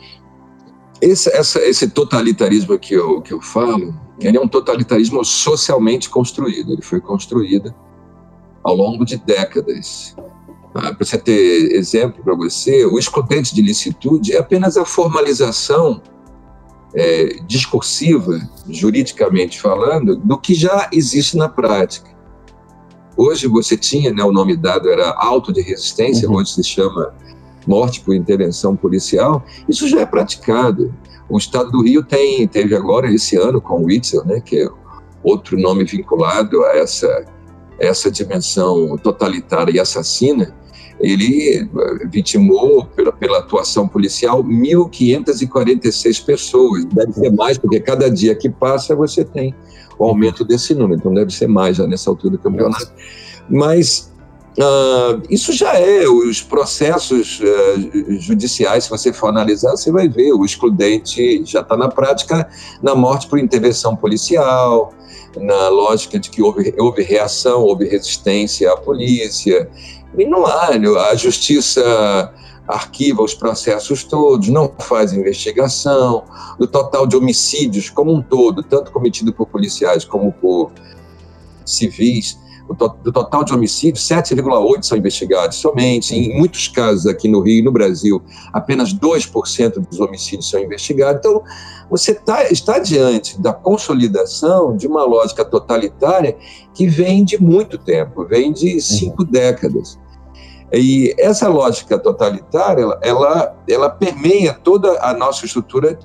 esse, essa, esse totalitarismo que eu, que eu falo, ele é um totalitarismo socialmente construído. Ele foi construído ao longo de décadas. Ah, para você ter exemplo para você, o escondente de licitude é apenas a formalização é, discursiva, juridicamente falando, do que já existe na prática. Hoje você tinha, né, o nome dado era auto de resistência, uhum. hoje se chama morte por intervenção policial, isso já é praticado. O Estado do Rio tem, teve agora esse ano com o Witzel, né, que é outro nome vinculado a essa, essa dimensão totalitária e assassina, ele eh, vitimou, pela, pela atuação policial, 1.546 pessoas. Deve ser mais, porque cada dia que passa você tem o aumento desse número, então deve ser mais já nessa altura do campeonato. Mas Uh, isso já é, os processos uh, judiciais, se você for analisar, você vai ver, o excludente já está na prática na morte por intervenção policial, na lógica de que houve, houve reação, houve resistência à polícia, e não há, a justiça arquiva os processos todos, não faz investigação, o total de homicídios como um todo, tanto cometido por policiais como por civis, do total de homicídios, 7,8% são investigados somente. Em muitos casos aqui no Rio e no Brasil, apenas 2% dos homicídios são investigados. Então, você tá, está diante da consolidação de uma lógica totalitária que vem de muito tempo, vem de cinco uhum. décadas. E essa lógica totalitária, ela, ela permeia toda a nossa estrutura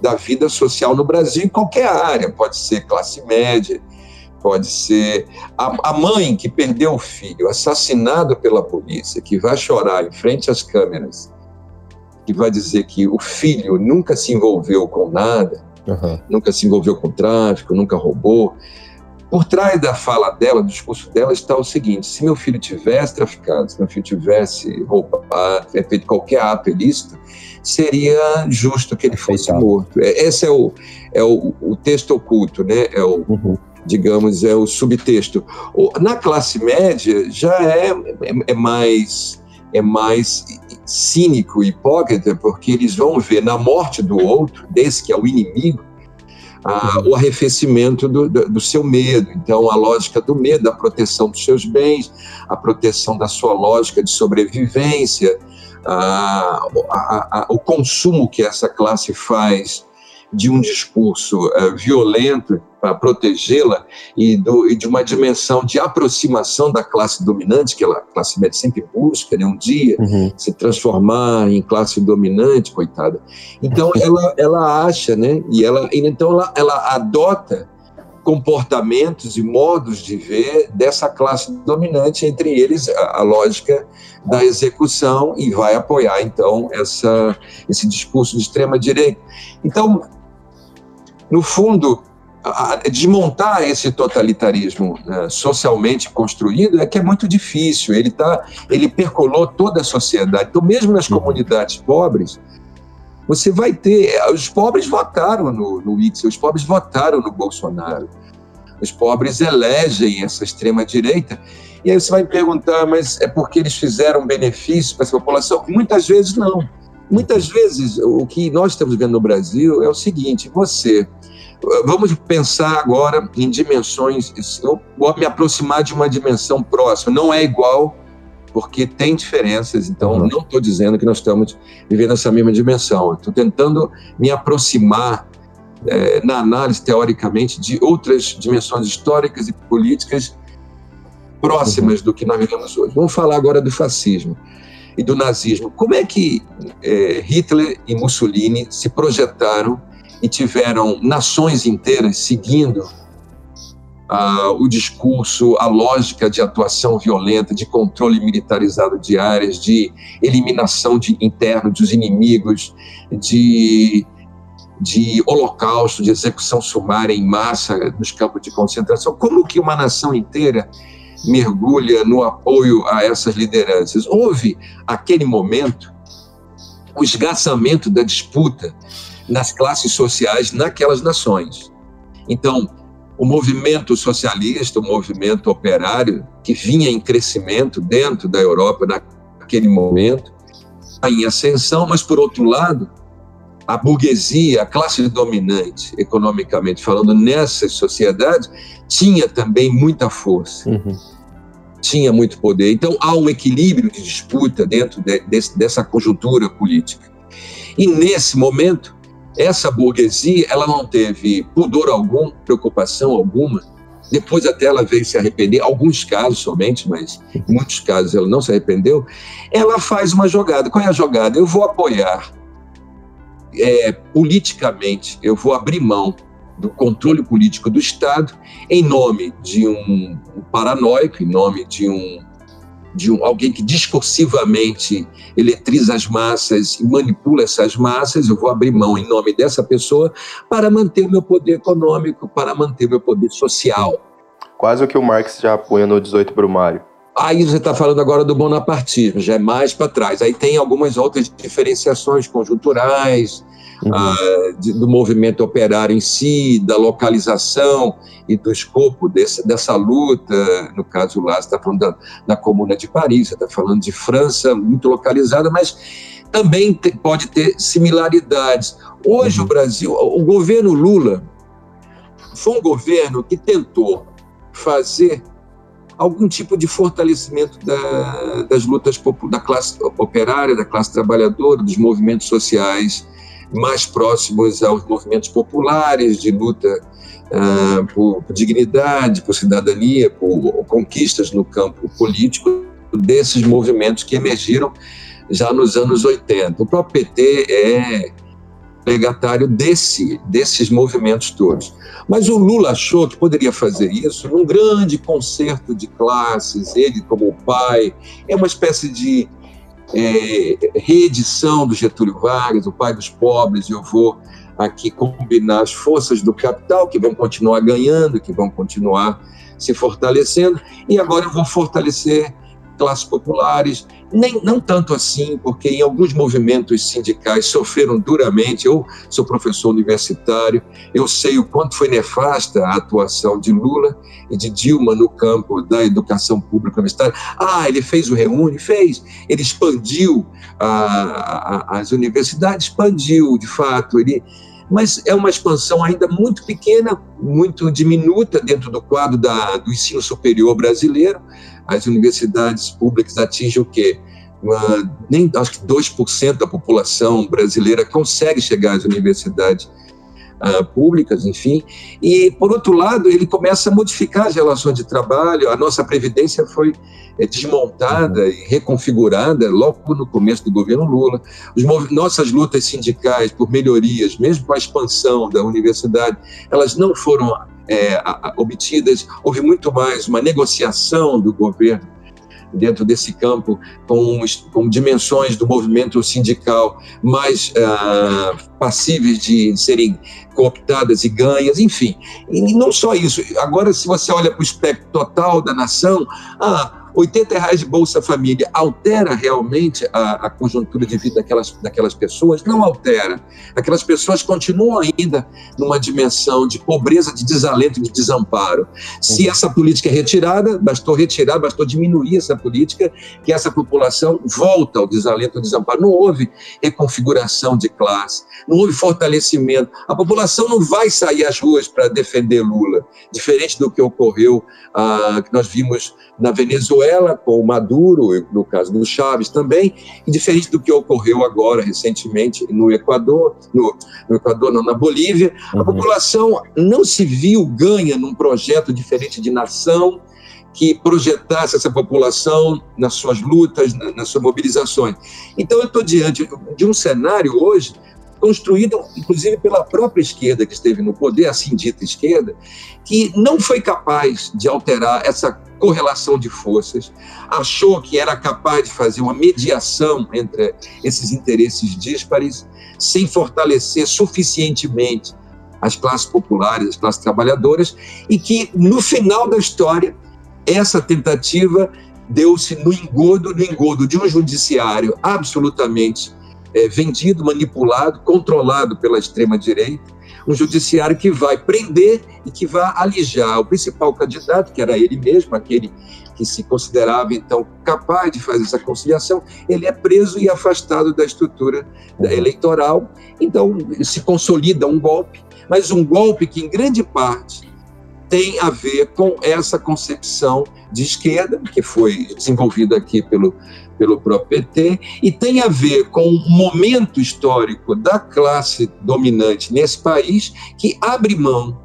da vida social no Brasil, em qualquer área, pode ser classe média, pode ser a, a mãe que perdeu o filho, assassinado pela polícia, que vai chorar em frente às câmeras, que vai dizer que o filho nunca se envolveu com nada, uhum. nunca se envolveu com tráfico, nunca roubou. Por trás da fala dela, do discurso dela, está o seguinte: se meu filho tivesse traficado, se meu filho tivesse roubado, feito qualquer ato ilícito, seria justo que ele fosse morto. É, esse é o, é o, o texto oculto, né? É o, uhum digamos, é o subtexto. Na classe média já é, é, é mais é mais cínico e hipócrita, porque eles vão ver na morte do outro, desse que é o inimigo, o arrefecimento do, do, seu medo. Então, a lógica do medo, a proteção dos seus bens, a proteção da sua lógica de sobrevivência, o consumo que essa classe faz de um discurso uh, violento para protegê-la e, e, de uma dimensão de aproximação da classe dominante, que a classe média sempre busca, né, um dia uhum. se transformar em classe dominante, coitada. Então ela, ela acha, né, e ela, então ela, ela adota comportamentos e modos de ver dessa classe dominante, entre eles a, a lógica da execução e vai apoiar então essa, esse discurso de extrema direita. Então no fundo, desmontar esse totalitarismo né, socialmente construído é que é muito difícil. Ele tá, ele percolou toda a sociedade. Então, mesmo nas comunidades pobres, você vai ter. Os pobres votaram no, no Witzel, os pobres votaram no Bolsonaro. Os pobres elegem essa extrema-direita. E aí você vai me perguntar, mas é porque eles fizeram benefício para essa população? Muitas vezes não. Muitas vezes o que nós estamos vendo no Brasil é o seguinte: você Vamos pensar agora em dimensões. Eu vou me aproximar de uma dimensão próxima. Não é igual, porque tem diferenças. Então, uhum. não estou dizendo que nós estamos vivendo essa mesma dimensão. Estou tentando me aproximar é, na análise, teoricamente, de outras dimensões históricas e políticas próximas uhum. do que nós vivemos hoje. Vamos falar agora do fascismo e do nazismo. Como é que é, Hitler e Mussolini se projetaram e tiveram nações inteiras seguindo uh, o discurso, a lógica de atuação violenta, de controle militarizado de áreas, de eliminação de, interno dos inimigos, de, de holocausto, de execução sumária em massa nos campos de concentração. Como que uma nação inteira mergulha no apoio a essas lideranças? Houve, aquele momento, o esgarçamento da disputa nas classes sociais naquelas nações. Então, o movimento socialista, o movimento operário, que vinha em crescimento dentro da Europa naquele momento, em ascensão, mas, por outro lado, a burguesia, a classe dominante, economicamente falando, nessas sociedades, tinha também muita força, uhum. tinha muito poder. Então, há um equilíbrio de disputa dentro de, de, dessa conjuntura política. E, nesse momento, essa burguesia, ela não teve pudor algum, preocupação alguma depois até ela veio se arrepender, alguns casos somente, mas em muitos casos ela não se arrependeu, ela faz uma jogada. Qual é a jogada? Eu vou apoiar é, politicamente, eu vou abrir mão do controle político do Estado em nome de um, paranoico, em nome de um de um, alguém que discursivamente eletriza as massas e manipula essas massas, eu vou abrir mão em nome dessa pessoa para manter o meu poder econômico, para manter o meu poder social. Quase o que o Marx já apoia no 18 Brumário. Aí você está falando agora do bonapartismo, já é mais para trás. Aí tem algumas outras diferenciações conjunturais, uhum. ah, de, do movimento operário em si, da localização e do escopo desse, dessa luta. No caso lá, está falando da, da Comuna de Paris, está falando de França, muito localizada, mas também te, pode ter similaridades. Hoje, uhum. o Brasil, o governo Lula foi um governo que tentou fazer algum tipo de fortalecimento da, das lutas da classe operária, da classe trabalhadora, dos movimentos sociais mais próximos aos movimentos populares de luta uh, por, dignidade, por cidadania, por conquistas no campo político desses movimentos que emergiram já nos anos 80. O próprio PT é legatário desse, desses movimentos todos. Mas o Lula achou que poderia fazer isso num grande concerto de classes, ele como pai, é uma espécie de é, reedição do Getúlio Vargas, o pai dos pobres, eu vou aqui combinar as forças do capital que vão continuar ganhando, que vão continuar se fortalecendo, e agora eu vou fortalecer classes populares, nem não tanto assim, porque em alguns movimentos sindicais sofreram duramente. Eu sou professor universitário, eu sei o quanto foi nefasta a atuação de Lula e de Dilma no campo da educação pública universitária. Ah, ele fez o Reúne, fez. Ele expandiu a, a, as universidades, expandiu, de fato. Ele mas é uma expansão ainda muito pequena, muito diminuta dentro do quadro da, do ensino superior brasileiro as universidades públicas atingem o quê? Uma, nem acho que 2% da população brasileira consegue chegar às universidades uh, públicas, enfim. E, por outro lado, ele começa a modificar as relações de trabalho. A nossa Previdência foi é, desmontada e reconfigurada logo no começo do governo Lula. Os, nossas lutas sindicais por melhorias, mesmo com a expansão da universidade, elas não foram é, obtidas, houve muito mais uma negociação do governo dentro desse campo, com, com dimensões do movimento sindical mais uh, passíveis de serem cooptadas e ganhas, enfim. E não só isso. Agora, se você olha para o espectro total da nação, ah, 80 reais de Bolsa Família altera realmente a, a, conjuntura de vida daquelas, daquelas pessoas? Não altera. Aquelas pessoas continuam ainda numa dimensão de pobreza, de desalento, de desamparo. Se uhum. essa política é retirada, bastou retirar, bastou diminuir essa política, que essa população volta ao desalento, ao desamparo. Não houve reconfiguração de classe, não houve fortalecimento. A população não vai sair às ruas para defender Lula, diferente do que ocorreu, ah, que nós vimos na Venezuela, com o Maduro, no caso do Chaves também, e diferente do que ocorreu agora, recentemente, no Equador, no, no Equador, não, na Bolívia, uhum. a população não se viu ganha num projeto diferente de nação, que projetasse essa população nas suas lutas, nas suas mobilizações. Então, eu estou diante de um cenário hoje construído, inclusive, pela própria esquerda que esteve no poder, assim dita esquerda, que não foi capaz de alterar essa correlação de forças, achou que era capaz de fazer uma mediação entre esses interesses díspares, sem fortalecer suficientemente as classes populares, as classes trabalhadoras, e que, no final da história, essa tentativa deu-se no engodo, no engodo de um judiciário absolutamente é, vendido, manipulado, controlado pela extrema-direita, um judiciário que vai prender e que vai alijar o principal candidato, que era ele mesmo, aquele que se considerava então capaz de fazer essa conciliação, ele é preso e afastado da estrutura eleitoral. Então se consolida um golpe, mas um golpe que em grande parte tem a ver com essa concepção de esquerda que foi desenvolvida aqui pelo pelo próprio PT, e tem a ver com um momento histórico da classe dominante nesse país que abre mão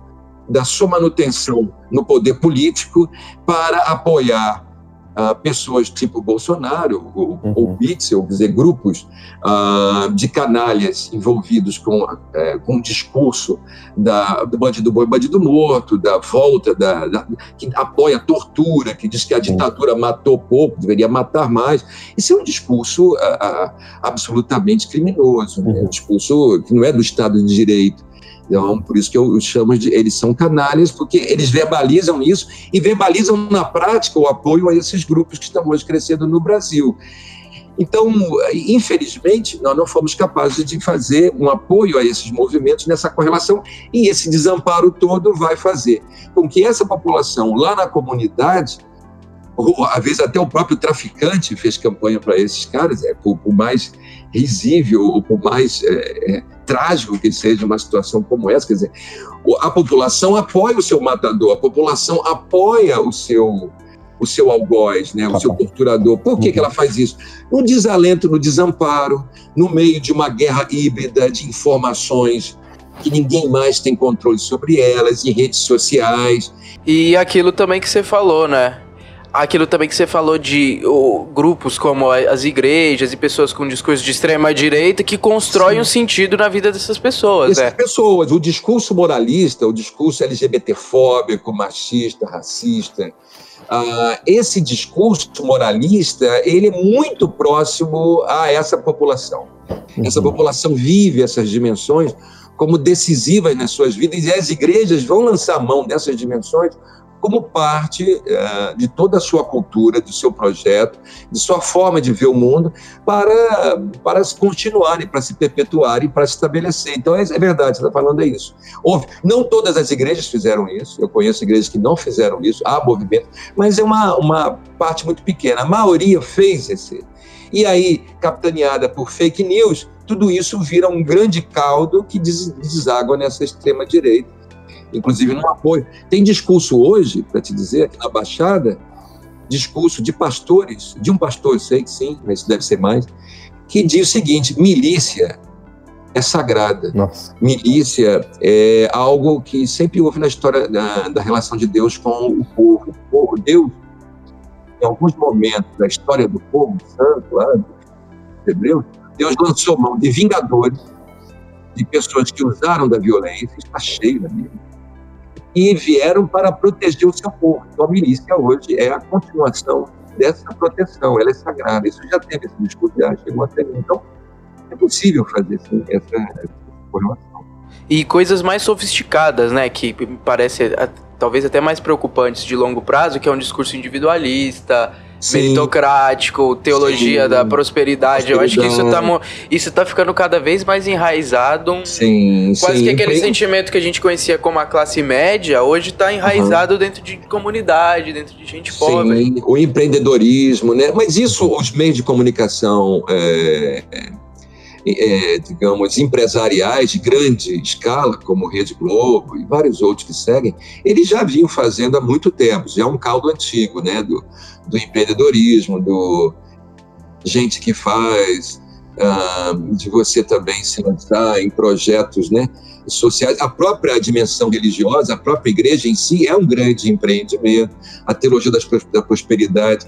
da sua manutenção no poder político para apoiar uh, pessoas tipo Bolsonaro ou, uhum. ou Bitzel, quer dizer, grupos uh, de canalhas envolvidos com, uh, com o discurso da, do bandido bom e bandido morto, da volta, da, da, que apoia a tortura, que diz que a ditadura matou pouco, deveria matar mais. Isso é um discurso absolutamente criminoso, né? um discurso que não é do Estado de Direito. Então, por isso que eu chamo de eles são canalhas, porque eles verbalizam isso e verbalizam na prática o apoio a esses grupos que estão hoje crescendo no Brasil. Então, infelizmente, nós não fomos capazes de fazer um apoio a esses movimentos nessa correlação, e esse desamparo todo vai fazer com que essa população lá na comunidade, ou às vezes até o próprio traficante fez campanha para esses caras, é, por mais risível ou por mais é, é, trágico que seja uma situação como essa, quer dizer, a população apoia o seu matador, a população apoia o seu o seu algoz, né, o seu torturador. Por que, que ela faz isso? No desalento, no desamparo, no meio de uma guerra híbrida de informações que ninguém mais tem controle sobre elas, em redes sociais. E aquilo também que você falou, né? Aquilo também que você falou de o, grupos como as igrejas e pessoas com discurso de extrema direita que constroem Sim. um sentido na vida dessas pessoas. Essas né? pessoas, o discurso moralista, o discurso LGBTfóbico, machista, racista, uh, esse discurso moralista, ele é muito próximo a essa população. Uhum. Essa população vive essas dimensões como decisivas nas suas vidas e as igrejas vão lançar mão dessas dimensões como parte uh, de toda a sua cultura, do seu projeto, de sua forma de ver o mundo, para, para se continuarem, para se perpetuarem, para se estabelecer. Então, é, é verdade, você está falando é isso. Houve, não todas as igrejas fizeram isso, eu conheço igrejas que não fizeram isso, há movimento, mas é uma, uma parte muito pequena. A maioria fez esse. E aí, capitaneada por fake news, tudo isso vira um grande caldo que deságua nessa extrema-direita inclusive no apoio. Tem discurso hoje, para te dizer, aqui na Baixada, discurso de pastores, de um pastor, eu sei que sim, mas isso deve ser mais, que diz o seguinte: milícia é sagrada. Nossa. Milícia é algo que sempre houve na história da, da relação de Deus com o povo. O povo, Deus, em alguns momentos da história do povo santo, lá, dos hebreus, Deus lançou mão de vingadores, de pessoas que usaram da violência, está cheio da Bíblia e vieram para proteger o seu povo. Então, a milícia hoje é a continuação dessa proteção, ela é sagrada. Isso já teve esse discurso, já chegou até mim. Então, é possível fazer sim, essa, essa correlação. E coisas mais sofisticadas, né, que parece talvez até mais preocupantes de longo prazo, que é um discurso individualista, Sim. meritocrático, teologia Sim. da prosperidade. Eu acho que isso tá, isso tá ficando cada vez mais enraizado. Sim, Quase sim. que aquele sentimento que a gente conhecia como a classe média, hoje está enraizado uhum. dentro de comunidade, dentro de gente pobre. Sim, o empreendedorismo, né? Mas isso, os meios de comunicação. É, é, digamos, empresariais de grande escala, como Rede Globo e vários outros que seguem, eles já vinham fazendo há muito tempo, já é um caldo antigo, né, do, do empreendedorismo, do gente que faz, uh, de você também se lançar em projetos né, sociais. A própria dimensão religiosa, a própria igreja em si é um grande empreendimento. A teologia da prosperidade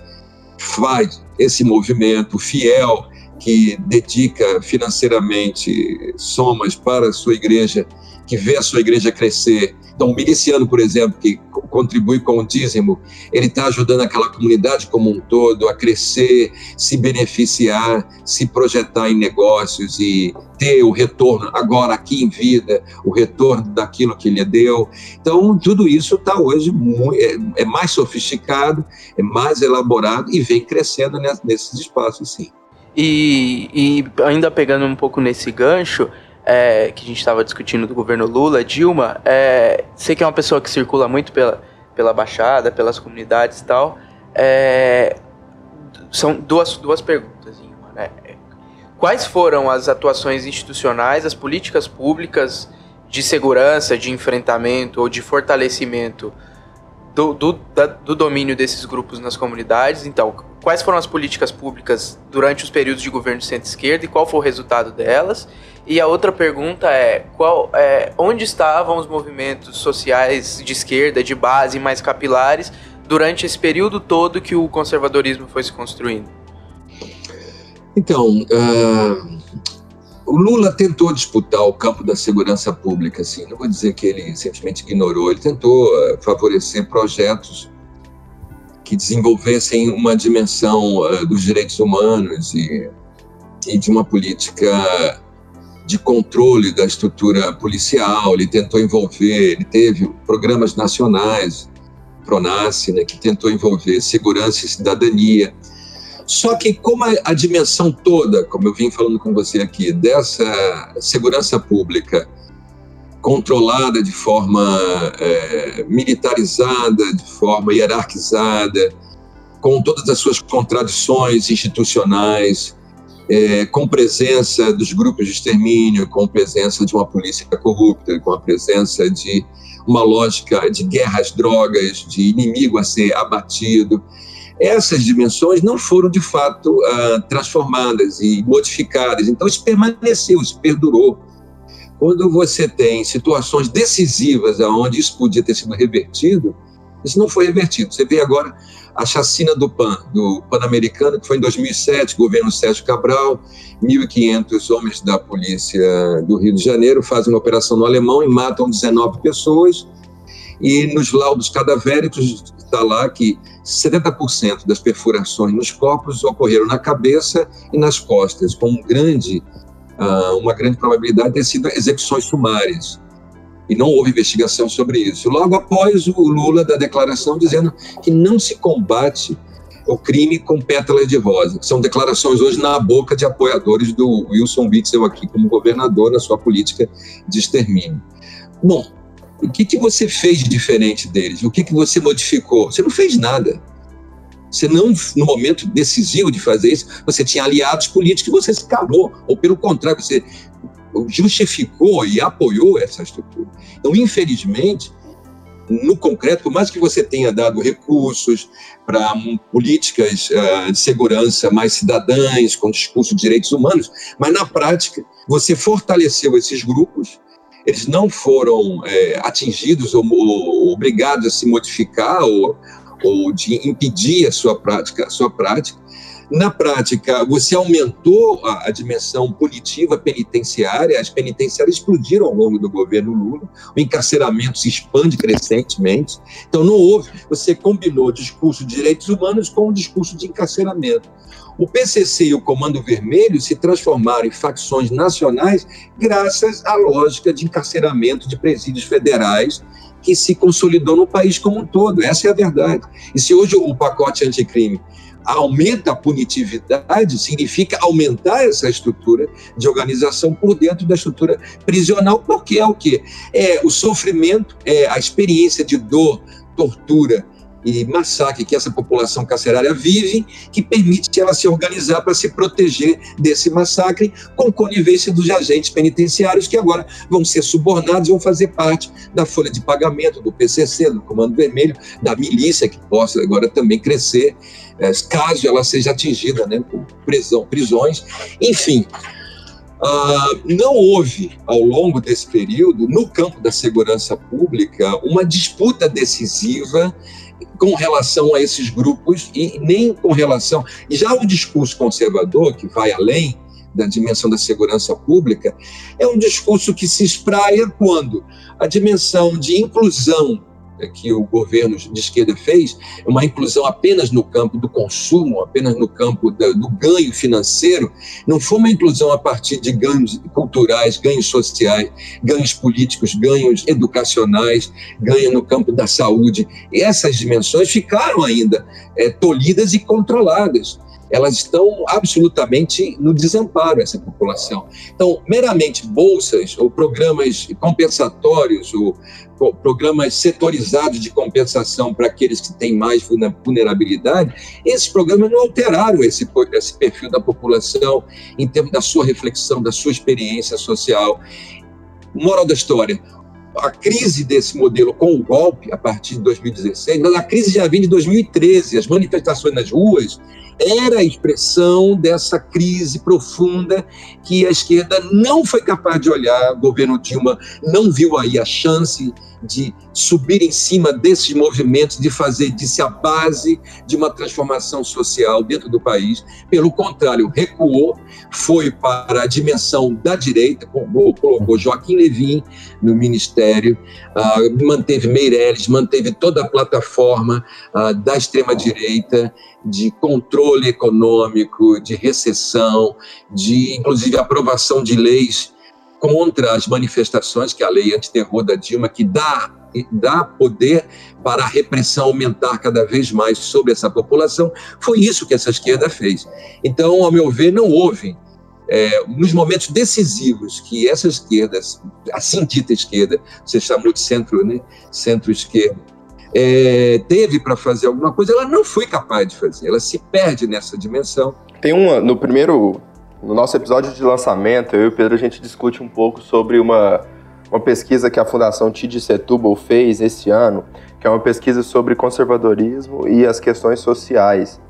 faz esse movimento fiel que dedica financeiramente somas para a sua igreja, que vê a sua igreja crescer então, o miliciano, por exemplo, que contribui com o dízimo, ele está ajudando aquela comunidade como um todo a crescer, se beneficiar, se projetar em negócios e ter o retorno agora aqui em vida, o retorno daquilo que lhe deu. Então, tudo isso está hoje muito, é, é, mais sofisticado, é mais elaborado e vem crescendo nesses espaços, sim. E, e ainda pegando um pouco nesse gancho, é, que a gente estava discutindo do governo Lula, Dilma, é, sei que é uma pessoa que circula muito pela, pela Baixada, pelas comunidades e tal. É, são duas, duas perguntas em uma, né? Quais foram as atuações institucionais, as políticas públicas de segurança, de enfrentamento ou de fortalecimento do, do, da, do domínio desses grupos nas comunidades? Então, quais foram as políticas públicas durante os períodos de governo de centro-esquerda e qual foi o resultado delas? E a outra pergunta é, qual, é, onde estavam os movimentos sociais de esquerda, de base, mais capilares, durante esse período todo que o conservadorismo foi se construindo? Então, uh, o Lula tentou disputar o campo da segurança pública, assim, não vou dizer que ele simplesmente ignorou, ele tentou uh, favorecer projetos que desenvolvessem uma dimensão uh, dos direitos humanos e, e de uma política de controle da estrutura policial, ele tentou envolver, ele teve programas nacionais, Pronace, né, que tentou envolver segurança e cidadania. Só que como a, a, dimensão toda, como eu vim falando com você aqui, dessa segurança pública controlada de forma é, militarizada, de forma hierarquizada, com todas as suas contradições institucionais, é, com presença dos grupos de extermínio, com presença de uma polícia corrupta, com a presença de uma lógica de guerra às drogas, de inimigo a ser abatido. Essas dimensões não foram de fato uh, transformadas e modificadas, então isso permaneceu, isso perdurou. Quando você tem situações decisivas onde isso podia ter sido revertido, isso não foi revertido. Você vê agora a chacina do PAN, do Pan-Americano, que foi em 2007, governo Sérgio Cabral, 1.500 homens da polícia do Rio de Janeiro fazem uma operação no Alemão e matam 19 pessoas. E nos laudos cadavéricos está lá que 70% das perfurações nos corpos ocorreram na cabeça e nas costas, com um grande, uh, uma grande probabilidade de ter sido execuções sumárias e não houve investigação sobre isso. Logo após o Lula da declaração dizendo que não se combate o crime com pétalas de rosa, que são declarações hoje na boca de apoiadores do Wilson Witzel aqui como governador na sua política de extermínio. Bom, o que, que você fez diferente deles? O que, que você modificou? Você não fez nada. Você não, no momento decisivo de fazer isso, você tinha aliados políticos e você se calou, ou pelo contrário, você justificou e apoiou essa estrutura. Então, infelizmente, no concreto, por mais que você tenha dado recursos para um, políticas uh, de segurança mais cidadãs, com discurso de direitos humanos, mas na prática você fortaleceu esses grupos, eles não foram é, atingidos ou, ou, obrigados a se modificar ou, ou de impedir a sua prática, a sua prática, na prática, você aumentou a, a, dimensão punitiva penitenciária, as penitenciárias explodiram ao longo do governo Lula, o encarceramento se expande crescentemente. Então, não houve, você combinou discurso de direitos humanos com o discurso de encarceramento. O PCC e o Comando Vermelho se transformaram em facções nacionais graças à lógica de encarceramento de presídios federais que se consolidou no país como um todo. Essa é a verdade. E se hoje o pacote anticrime aumenta a punitividade, significa aumentar essa estrutura de organização por dentro da estrutura prisional, porque é o quê? É o sofrimento, é a experiência de dor, tortura, e massacre que essa população carcerária vive, que permite ela se organizar para se proteger desse massacre, com conivência dos agentes penitenciários, que agora vão ser subornados, vão fazer parte da folha de pagamento do PCC, do Comando Vermelho, da milícia, que possa agora também crescer, eh, caso ela seja atingida né, por prisão, prisões. Enfim, Uh, não houve, ao longo desse período, no campo da segurança pública, uma disputa decisiva com relação a esses grupos e nem com relação. Já o discurso conservador, que vai além da dimensão da segurança pública, é um discurso que se espraia quando a dimensão de inclusão que o governo de esquerda fez, uma inclusão apenas no campo do consumo, apenas no campo do ganho financeiro, não foi uma inclusão a partir de ganhos culturais, ganhos sociais, ganhos políticos, ganhos educacionais, ganho no campo da saúde. Essas dimensões ficaram ainda é, tolhidas e controladas elas estão absolutamente no desamparo, essa população. Então, meramente bolsas ou programas compensatórios ou programas setorizados de compensação para aqueles que têm mais vulnerabilidade, esses programas não alteraram esse, esse perfil da população em termos da sua reflexão, da sua experiência social. Moral da história, a crise desse modelo com o golpe, a partir de 2016, mas a crise já vem de 2013. As manifestações nas ruas era a expressão dessa crise profunda que a esquerda não foi capaz de olhar. O governo Dilma não viu aí a chance de subir em cima desses movimentos, de fazer disso a base de uma transformação social dentro do país. Pelo contrário, recuou, foi para a dimensão da direita, colocou Joaquim Levin no ministério, uh, manteve Meirelles, manteve toda a plataforma uh, da extrema-direita de controle econômico, de recessão, de inclusive aprovação de leis contra as manifestações, que é a lei antiterror da Dilma, que dá, dá poder para a repressão aumentar cada vez mais sobre essa população, foi isso que essa esquerda fez. Então, ao meu ver, não houve, é, nos momentos decisivos que essa esquerda, assim dita esquerda, você chamou de centro, né, centro-esquerda, é, teve para fazer alguma coisa, ela não foi capaz de fazer, ela se perde nessa dimensão. Tem uma, no primeiro no nosso episódio de lançamento, eu e o Pedro, a gente discute um pouco sobre uma, uma pesquisa que a Fundação Tid Setúbal fez esse ano, que é uma pesquisa sobre conservadorismo e as questões sociais.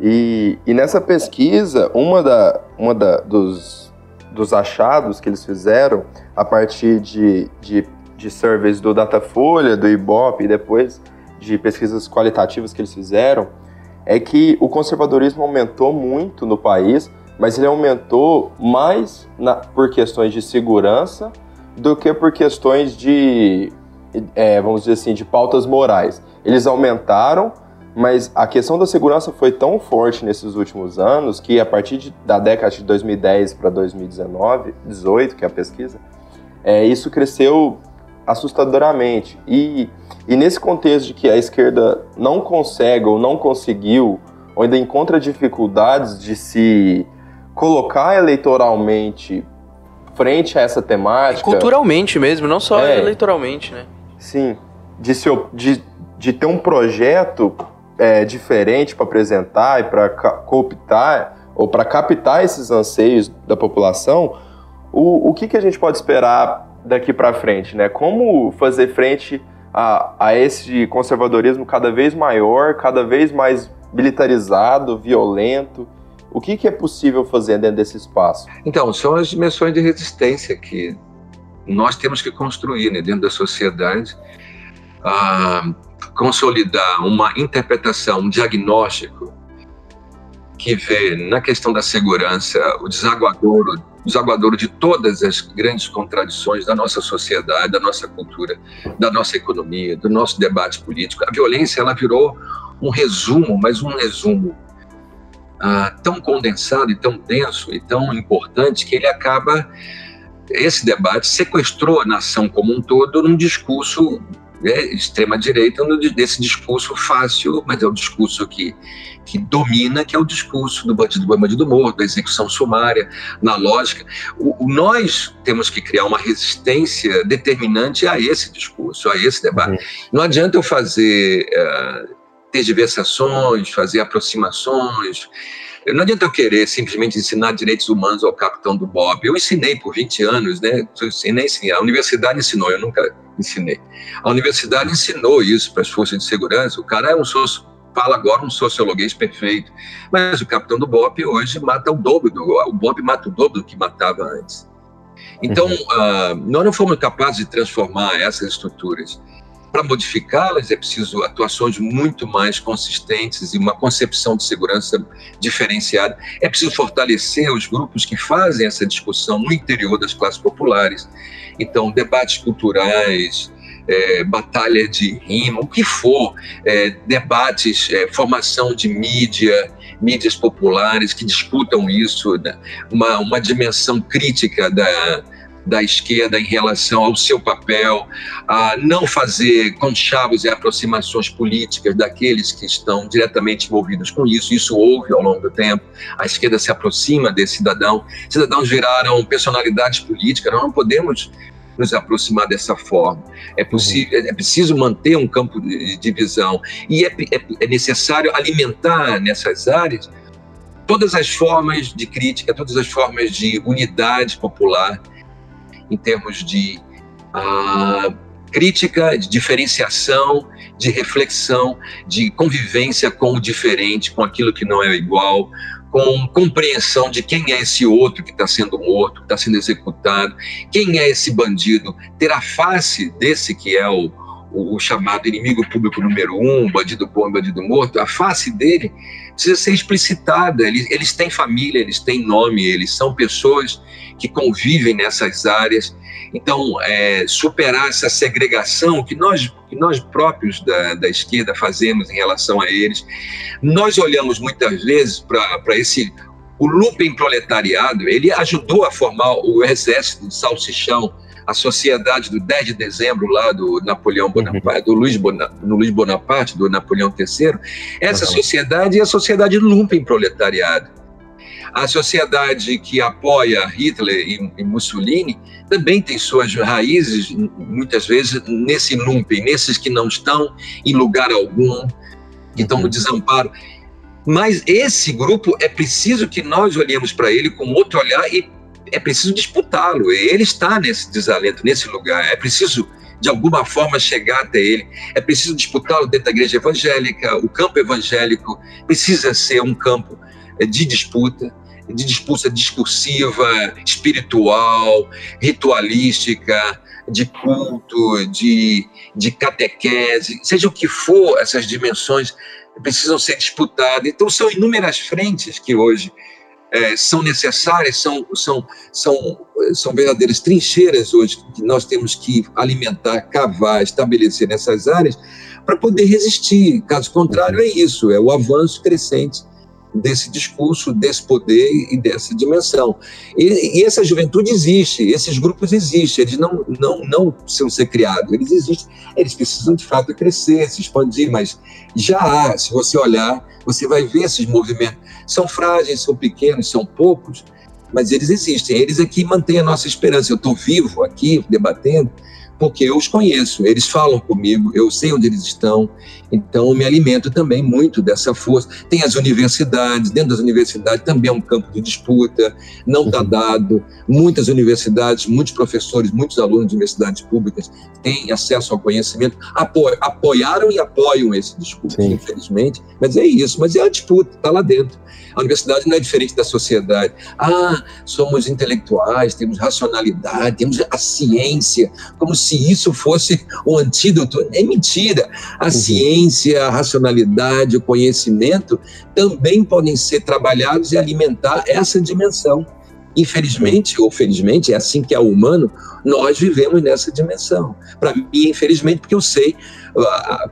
E, e nessa pesquisa, uma, da, uma da, dos, dos achados que eles fizeram, a partir de, de, de surveys do Datafolha, do Ibope e depois de pesquisas qualitativas que eles fizeram, é que o conservadorismo aumentou muito no país, mas ele aumentou mais na, por questões de segurança do que por questões de, é, vamos dizer assim, de pautas morais. Eles aumentaram, mas a questão da segurança foi tão forte nesses últimos anos que a partir de, da década de 2010 para 2019, 18, que é a pesquisa, é, isso cresceu assustadoramente. E, e nesse contexto de que a esquerda não consegue ou não conseguiu, ou ainda encontra dificuldades de se colocar eleitoralmente frente a essa temática. culturalmente mesmo, não só é, eleitoralmente, né? Sim. De, se, de, de ter um projeto é, diferente para apresentar e para cooptar ou para captar esses anseios da população, o, o que, que a gente pode esperar daqui para frente, né? Como fazer frente a, a esse conservadorismo cada vez maior, cada vez mais militarizado, violento o que, que é possível fazer dentro desse espaço? Então, são as dimensões de resistência que nós temos que construir né, dentro da sociedade, consolidar uma interpretação, um diagnóstico que vê na questão da segurança o desaguadouro, desaguadouro de todas as grandes contradições da nossa sociedade, da nossa cultura, da nossa economia, do nosso debate político. A violência ela virou um resumo, mas um resumo ah, tão condensado e tão denso e tão importante que ele acaba esse debate sequestrou a nação como um todo num discurso né, extrema-direita, desse discurso fácil, mas é o discurso que, que domina, que é o discurso do bandido do bandido morto, da execução sumária, na lógica. O, o, nós temos que criar uma resistência determinante a esse discurso, a esse debate. Uhum. Não adianta eu fazer. Uh, ter diversações, fazer aproximações. Não adianta eu querer simplesmente ensinar direitos humanos ao capitão do Bob. Eu ensinei por 20 anos, né? Eu ensinei, sim. A universidade ensinou, eu nunca ensinei. A universidade ensinou isso para as forças de segurança. O cara é um socio, fala agora um sociologuês perfeito. Mas o capitão do Bob hoje mata o dobro do. O Bob mata o dobro do que matava antes. Então, uhum. uh, nós não fomos capazes de transformar essas estruturas para modificá-las é preciso atuações muito mais consistentes e uma concepção de segurança diferenciada. É preciso fortalecer os grupos que fazem essa discussão no interior das classes populares. Então, debates culturais, é, batalha de rima, o que for, é, debates, é, formação de mídia, mídias populares que disputam isso, né? uma, uma dimensão crítica da, da esquerda em relação ao seu papel, a não fazer conchavos e aproximações políticas daqueles que estão diretamente envolvidos com isso. Isso houve ao longo do tempo. A esquerda se aproxima desse cidadão. Cidadãos viraram personalidades políticas. Nós não podemos nos aproximar dessa forma. É, possível, é preciso manter um campo de, de visão e é, é, é necessário alimentar nessas áreas todas as formas de crítica, todas as formas de unidade popular em termos de a crítica, de diferenciação, de reflexão, de convivência com o diferente, com aquilo que não é igual, com compreensão de quem é esse outro que está sendo morto, que está sendo executado, quem é esse bandido, ter a face desse que é o, o, chamado inimigo público número um, bandido bom, bandido morto, a face dele precisa ser explicitada. Eles, eles têm família, eles têm nome, eles são pessoas que convivem nessas áreas então, é, superar essa segregação que nós, que nós próprios da, da esquerda fazemos em relação a eles, nós olhamos muitas vezes para esse. O Lupen proletariado, ele ajudou a formar o exército do salsichão, a sociedade do 10 de dezembro lá do Napoleão uhum. Bonaparte, do Luiz, Bonaparte, do Luiz Bonaparte, do Napoleão III, essa uhum. sociedade é a sociedade Lumpen proletariado. A sociedade que apoia Hitler e, e Mussolini também tem suas raízes, muitas vezes, nesse lumpen, nesses que não estão em lugar algum, que estão no uhum. desamparo. Mas esse grupo é preciso que nós olhemos para ele com outro olhar e é preciso disputá-lo. Ele está nesse desalento, nesse lugar. É preciso, de alguma forma, chegar até ele. É preciso disputá-lo dentro da igreja evangélica. O campo evangélico precisa ser um campo de disputa de disputa discursiva, espiritual, ritualística, de culto, de, de catequese, seja o que for, essas dimensões precisam ser disputadas. Então, são inúmeras frentes que hoje é, são necessárias, são, são, são, são verdadeiras trincheiras hoje que nós temos que alimentar, cavar, estabelecer nessas áreas para poder resistir. Caso contrário, é isso, é o avanço crescente desse discurso, desse poder e dessa dimensão. E, e, essa juventude existe, esses grupos existem, eles não, não, não precisam ser criados, eles existem, eles precisam de fato crescer, se expandir, mas já há, se você olhar, você vai ver esses movimentos. São frágeis, são pequenos, são poucos, mas eles existem, eles é que mantêm a nossa esperança. Eu estou vivo aqui, debatendo, porque eu os conheço, eles falam comigo, eu sei onde eles estão, então eu me alimento também muito dessa força. Tem as universidades, dentro das universidades também é um campo de disputa, não está uhum. dado. Muitas universidades, muitos professores, muitos alunos de universidades públicas têm acesso ao conhecimento, apo apoiaram e apoiam esse discurso, Sim. infelizmente, mas é isso, mas é a disputa, está lá dentro. A universidade não é diferente da sociedade. Ah, somos intelectuais, temos racionalidade, temos a ciência, como se isso fosse o um antídoto. É mentira. A uhum. ciência, a racionalidade, o conhecimento também podem ser trabalhados e alimentar essa dimensão. Infelizmente ou felizmente, é assim que é o humano, nós vivemos nessa dimensão. Para mim, infelizmente, porque eu sei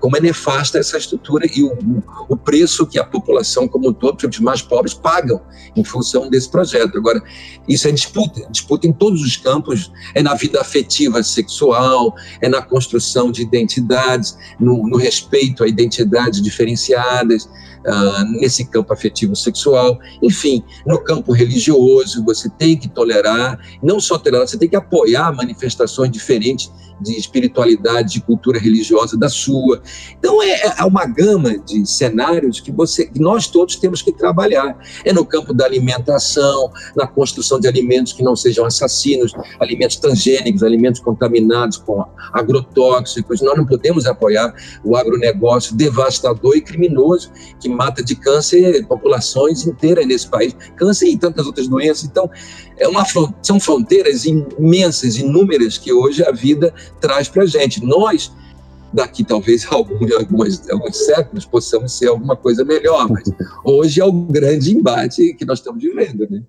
como é nefasta essa estrutura e o, o preço que a população como um todo, os mais pobres, pagam em função desse projeto. Agora, isso é disputa, disputa em todos os campos, é na vida afetiva sexual, é na construção de identidades, no, no respeito a identidades diferenciadas, uh, nesse campo afetivo sexual, enfim, no campo religioso, você tem que tolerar, não só tolerar, você tem que apoiar manifestações diferentes de espiritualidade, de cultura religiosa da sua. Então é, é uma gama de cenários que você, que nós todos temos que trabalhar. É no campo da alimentação, na construção de alimentos que não sejam assassinos, alimentos transgênicos, alimentos contaminados com agrotóxicos. Nós não podemos apoiar o agronegócio devastador e criminoso que mata de câncer populações inteiras nesse país, câncer e tantas outras doenças. Então é uma, são fronteiras imensas, inúmeras que hoje a vida traz para gente. Nós, daqui talvez alguns, alguns, alguns séculos, possamos ser alguma coisa melhor, mas hoje é o grande embate que nós estamos vivendo, né?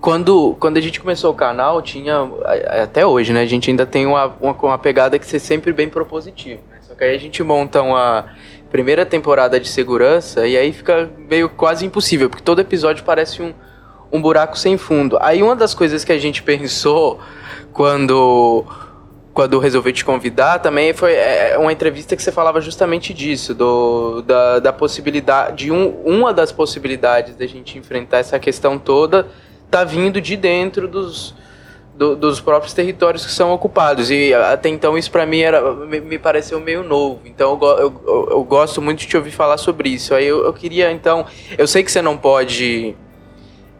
Quando, quando a gente começou o canal, tinha, até hoje, né, a gente ainda tem uma, uma, uma pegada que ser sempre bem propositivo, né? Só que aí a gente monta uma primeira temporada de segurança e aí fica meio quase impossível, porque todo episódio parece um, um buraco sem fundo. Aí uma das coisas que a gente pensou quando quando resolvi te convidar também foi é, uma entrevista que você falava justamente disso, do, da, da possibilidade, um, uma das possibilidades da gente enfrentar essa questão toda tá vindo de dentro dos, do, dos próprios territórios que são ocupados. E até então isso para mim era, me, me, pareceu meio novo. Então eu, eu, eu, gosto muito de te ouvir falar sobre isso. Aí eu, eu queria então, eu sei que você não pode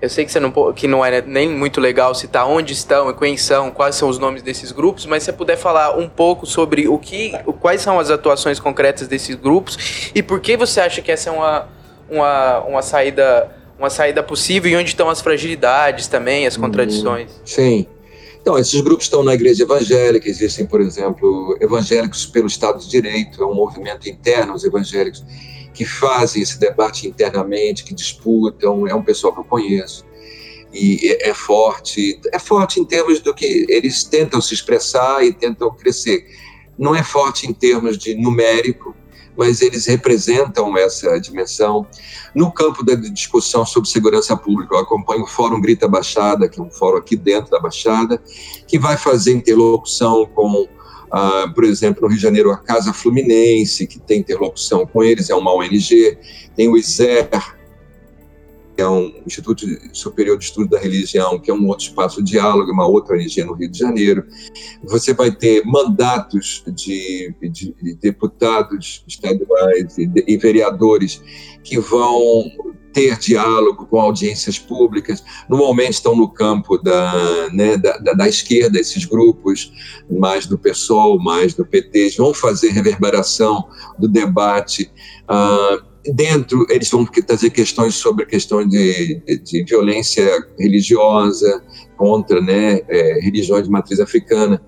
Eu sei que, você não, que não é nem muito legal citar onde estão e quem são, quais são os nomes desses grupos, mas se você puder falar um pouco sobre o que, quais são as atuações concretas desses grupos e por que você acha que essa é uma, uma, uma saída uma saída possível e onde estão as fragilidades também, as contradições. Hum, sim. Então, esses grupos estão na igreja evangélica, existem, por exemplo, evangélicos pelo Estado de Direito, é um movimento interno, os evangélicos que fazem esse debate internamente, que disputam, é um pessoal que eu conheço. E é, é forte, é forte em termos do que eles tentam se expressar e tentam crescer. Não é forte em termos de numérico, mas eles representam essa dimensão. No campo da discussão sobre segurança pública, eu acompanho o Fórum Grita Baixada, que é um fórum aqui dentro da Baixada, que vai fazer interlocução com, ah, por exemplo, no Rio de Janeiro, a Casa Fluminense, que tem interlocução com eles, é uma ONG, tem o ISER, que é um Instituto Superior de Estudo da Religião, que é um outro espaço de diálogo, uma outra ONG no Rio de Janeiro. Você vai ter mandatos de, de, de deputados estaduais e, de, e vereadores que vão ter diálogo com audiências públicas. Normalmente estão no campo da, né, da, da, da, esquerda, esses grupos, mais do PSOL, mais do PT, vão fazer reverberação do debate. Uh, dentro eles vão trazer questões sobre a questão de, de violência religiosa contra né, é, religiões de matriz africana.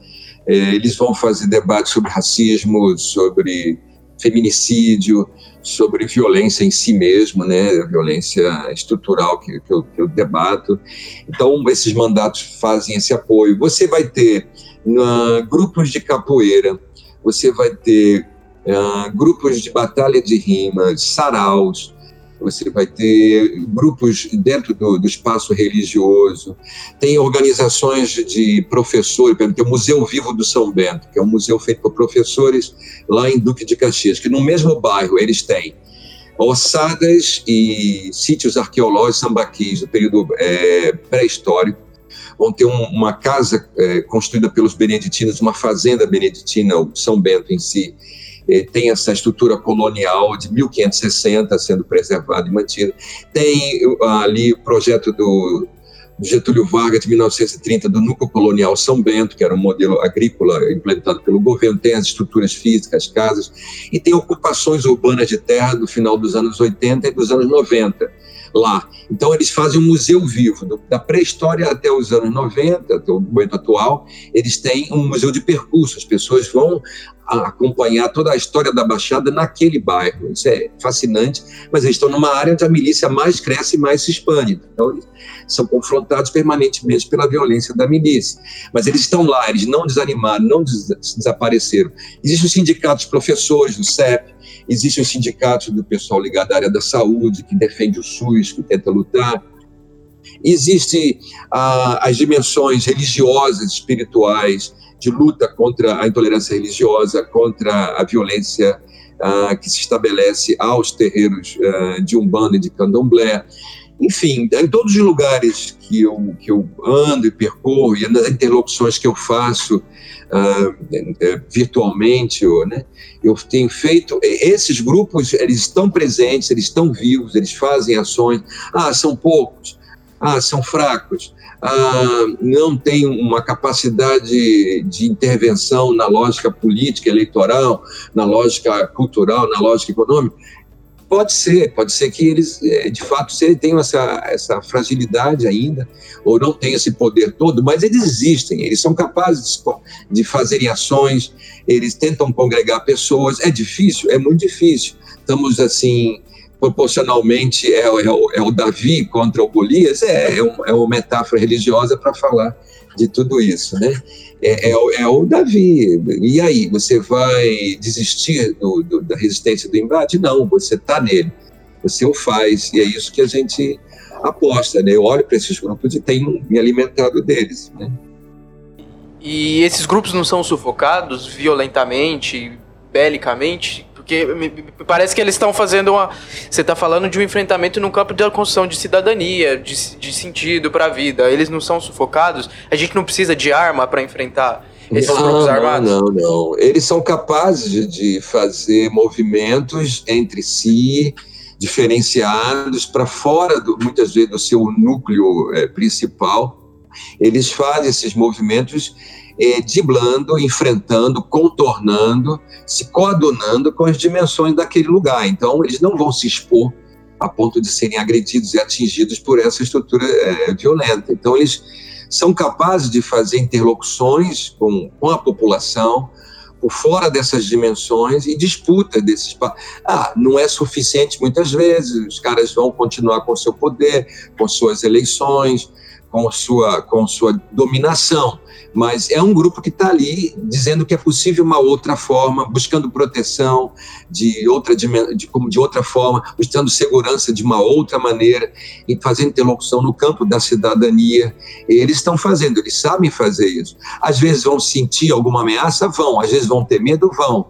É, eles vão fazer debates sobre racismo, sobre feminicídio, sobre violência em si mesmo, né, violência estrutural que, que, eu, que eu debato. Então, esses mandatos fazem esse apoio. Você vai ter uh, grupos de capoeira, você vai ter uh, grupos de batalha de rimas, saraus, você vai ter grupos dentro do, do, espaço religioso, tem organizações de professores, por exemplo, tem o Museu Vivo do São Bento, que é um museu feito por professores lá em Duque de Caxias, que no mesmo bairro eles têm ossadas e sítios arqueológicos sambaquis do período é, pré-histórico, vão ter um, uma casa é, construída pelos beneditinos, uma fazenda beneditina, o São Bento em si, tem essa estrutura colonial de 1560 sendo preservada e mantida. Tem ali o projeto do Getúlio Vargas, de 1930, do Núcleo Colonial São Bento, que era um modelo agrícola implantado pelo governo, tem as estruturas físicas, as casas, e tem ocupações urbanas de terra do final dos anos 80 e dos anos 90 lá. Então, eles fazem um museu vivo, do, da pré-história até os anos 90, até o momento atual, eles têm um museu de percurso, as pessoas vão acompanhar toda a história da Baixada naquele bairro. Isso é fascinante, mas eles estão numa área onde a milícia mais cresce e mais se expande. Então, eles são confrontados permanentemente pela violência da milícia. Mas eles estão lá, eles não desanimaram, não des desapareceram. Existem os sindicatos professores do CEP, existem os sindicatos do pessoal ligado à área da saúde, que defende o SUS, que tenta lutar. Existem ah, as dimensões religiosas, espirituais, de luta contra a intolerância religiosa, contra a violência uh, que se estabelece aos terreiros uh, de Umbanda e de Candomblé. Enfim, em todos os lugares que eu, que eu ando e percorro, e nas interlocuções que eu faço uh, virtualmente, né, eu tenho feito. Esses grupos, eles estão presentes, eles estão vivos, eles fazem ações. Ah, são poucos. Ah, são fracos ah, não tem uma capacidade de intervenção na lógica política, eleitoral, na lógica cultural, na lógica econômica? Pode ser, pode ser que eles, eh, de fato, tenham essa, essa fragilidade ainda, ou não tenham esse poder todo, mas eles existem, eles são capazes de fazerem ações, eles tentam congregar pessoas. É difícil? É muito difícil. Estamos, assim, proporcionalmente é, é, o, é o Davi contra o Golias, é, é, um, é uma metáfora religiosa para falar de tudo isso, né? É, é, é, o Davi. E aí, você vai desistir do, do, da resistência do embate? Não, você está nele, você o faz, e é isso que a gente aposta, né? Eu olho para esses grupos e tenho me alimentado deles, né? E esses grupos não são sufocados violentamente, belicamente? Porque me, parece que eles estão fazendo uma. Você está falando de um enfrentamento no campo da construção de cidadania, de, de sentido para a vida. Eles não são sufocados. A gente não precisa de arma para enfrentar esses não, grupos armados. Não, não, não. Eles são capazes de fazer movimentos entre si, diferenciados para fora, do, muitas vezes, do seu núcleo é, principal. Eles fazem esses movimentos driblando, enfrentando, contornando, se coadunando com as dimensões daquele lugar. Então, eles não vão se expor a ponto de serem agredidos e atingidos por essa estrutura é, violenta. Então, eles são capazes de fazer interlocuções com, com a população, por fora dessas dimensões e disputa desses. Ah, não é suficiente muitas vezes, os caras vão continuar com seu poder, com suas eleições, com sua, com sua dominação mas é um grupo que está ali dizendo que é possível uma outra forma, buscando proteção de outra, de, de outra forma, buscando segurança de uma outra maneira e fazendo interlocução no campo da cidadania. Eles estão fazendo, eles sabem fazer isso. Às vezes vão sentir alguma ameaça, vão, às vezes vão ter medo, vão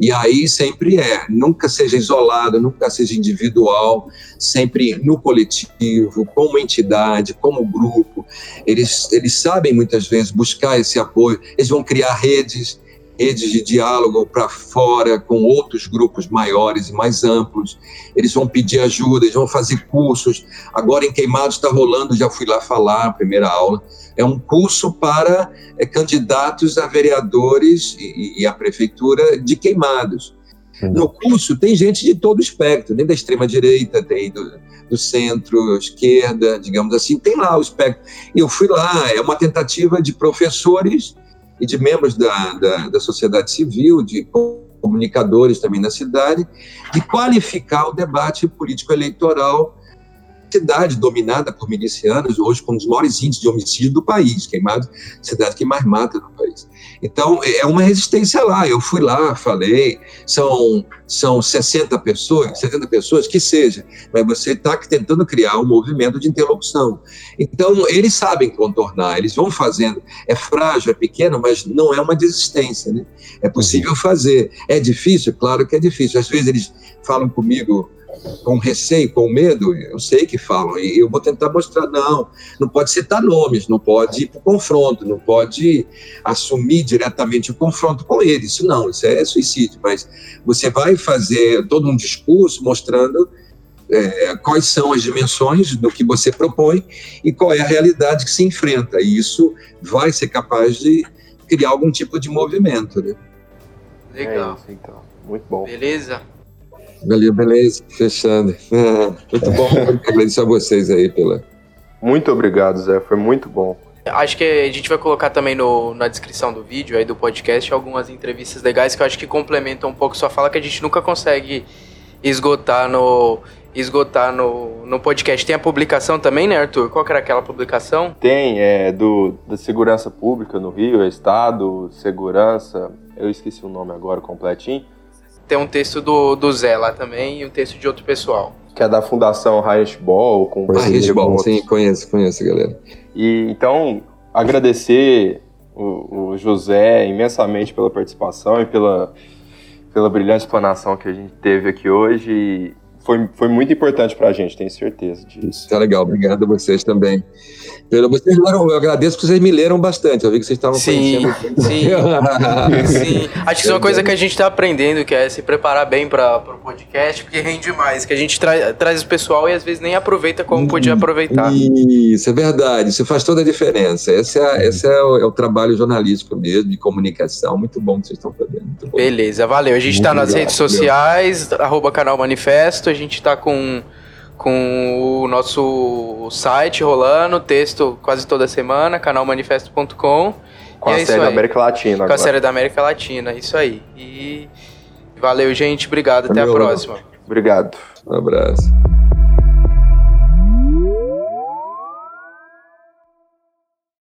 e aí sempre é, nunca seja isolado, nunca seja individual, sempre no coletivo, como entidade, como grupo. Eles, eles sabem muitas vezes buscar esse apoio, eles vão criar redes, redes de diálogo para fora com outros grupos maiores e mais amplos. Eles vão pedir ajuda, eles vão fazer cursos. Agora em Queimados está rolando, já fui lá falar, primeira aula. É um curso para é, candidatos a vereadores e, e a prefeitura de Queimados. No curso tem gente de todo o espectro, nem da extrema direita, tem do, do centro, esquerda, digamos assim, tem lá o espectro. E eu fui lá, é uma tentativa de professores e de membros da, da, da sociedade civil, de comunicadores também da cidade, de qualificar o debate político-eleitoral cidade dominada por milicianos, hoje com um dos maiores índices de homicídio do país, queimado, cidade que mais mata no país. Então, é uma resistência lá. Eu fui lá, falei, são, são 60 pessoas, 70 pessoas, que seja, mas você está tentando criar um movimento de interlocução. Então, eles sabem contornar, eles vão fazendo. É frágil, é pequeno, mas não é uma desistência, né? É possível fazer. É difícil? Claro que é difícil. Às vezes eles falam comigo, com receio, com medo, eu sei que falam, e eu vou tentar mostrar, não, não pode citar nomes, não pode ir para o confronto, não pode assumir diretamente o confronto com ele, isso não, isso é suicídio, mas você vai fazer todo um discurso mostrando é, quais são as dimensões do que você propõe e qual é a realidade que se enfrenta, e isso vai ser capaz de criar algum tipo de movimento, né? Legal. É isso, então. Muito bom. Beleza? Beleza, beleza, fechando. muito bom, agradecer a vocês aí pela. Muito obrigado, Zé, foi muito bom. Acho que a gente vai colocar também no, na descrição do vídeo aí do podcast algumas entrevistas legais que eu acho que complementam um pouco sua fala que a gente nunca consegue esgotar no esgotar no, no podcast. Tem a publicação também, né, Arthur? Qual que era aquela publicação? Tem, é do da Segurança Pública no Rio, é Estado, Segurança, eu esqueci o nome agora completinho tem um texto do, do Zé lá também e um texto de outro pessoal. Que é da Fundação Heinz Ball. Com Heinz Ball, sim, conheço, conheço, galera. E então, agradecer o, o, José imensamente pela participação e pela, pela brilhante explanação que a gente teve aqui hoje. Foi, foi muito importante para a gente, tenho certeza disso. Tá legal, obrigado a vocês também. Pelo, vocês leram, eu agradeço que vocês me leram bastante. Eu vi que vocês estavam sim, conhecendo. Sim, sim. Acho que isso é uma coisa que a gente está aprendendo, que é se preparar bem para o podcast, porque rende mais. Que a gente tra traz o pessoal e às vezes nem aproveita como podia aproveitar. Isso, é verdade. Isso faz toda a diferença. Esse é, esse é, o, é o trabalho jornalístico mesmo, de comunicação. Muito bom que vocês estão fazendo. Beleza, valeu. A gente está nas redes sociais, arroba canal Manifesto. A gente está com com o nosso site rolando, texto quase toda semana, canalmanifesto.com. Com e a é série da América Latina. Com agora. a série da América Latina, isso aí. E valeu, gente. Obrigado. Até a próxima. Obrigado. Um abraço.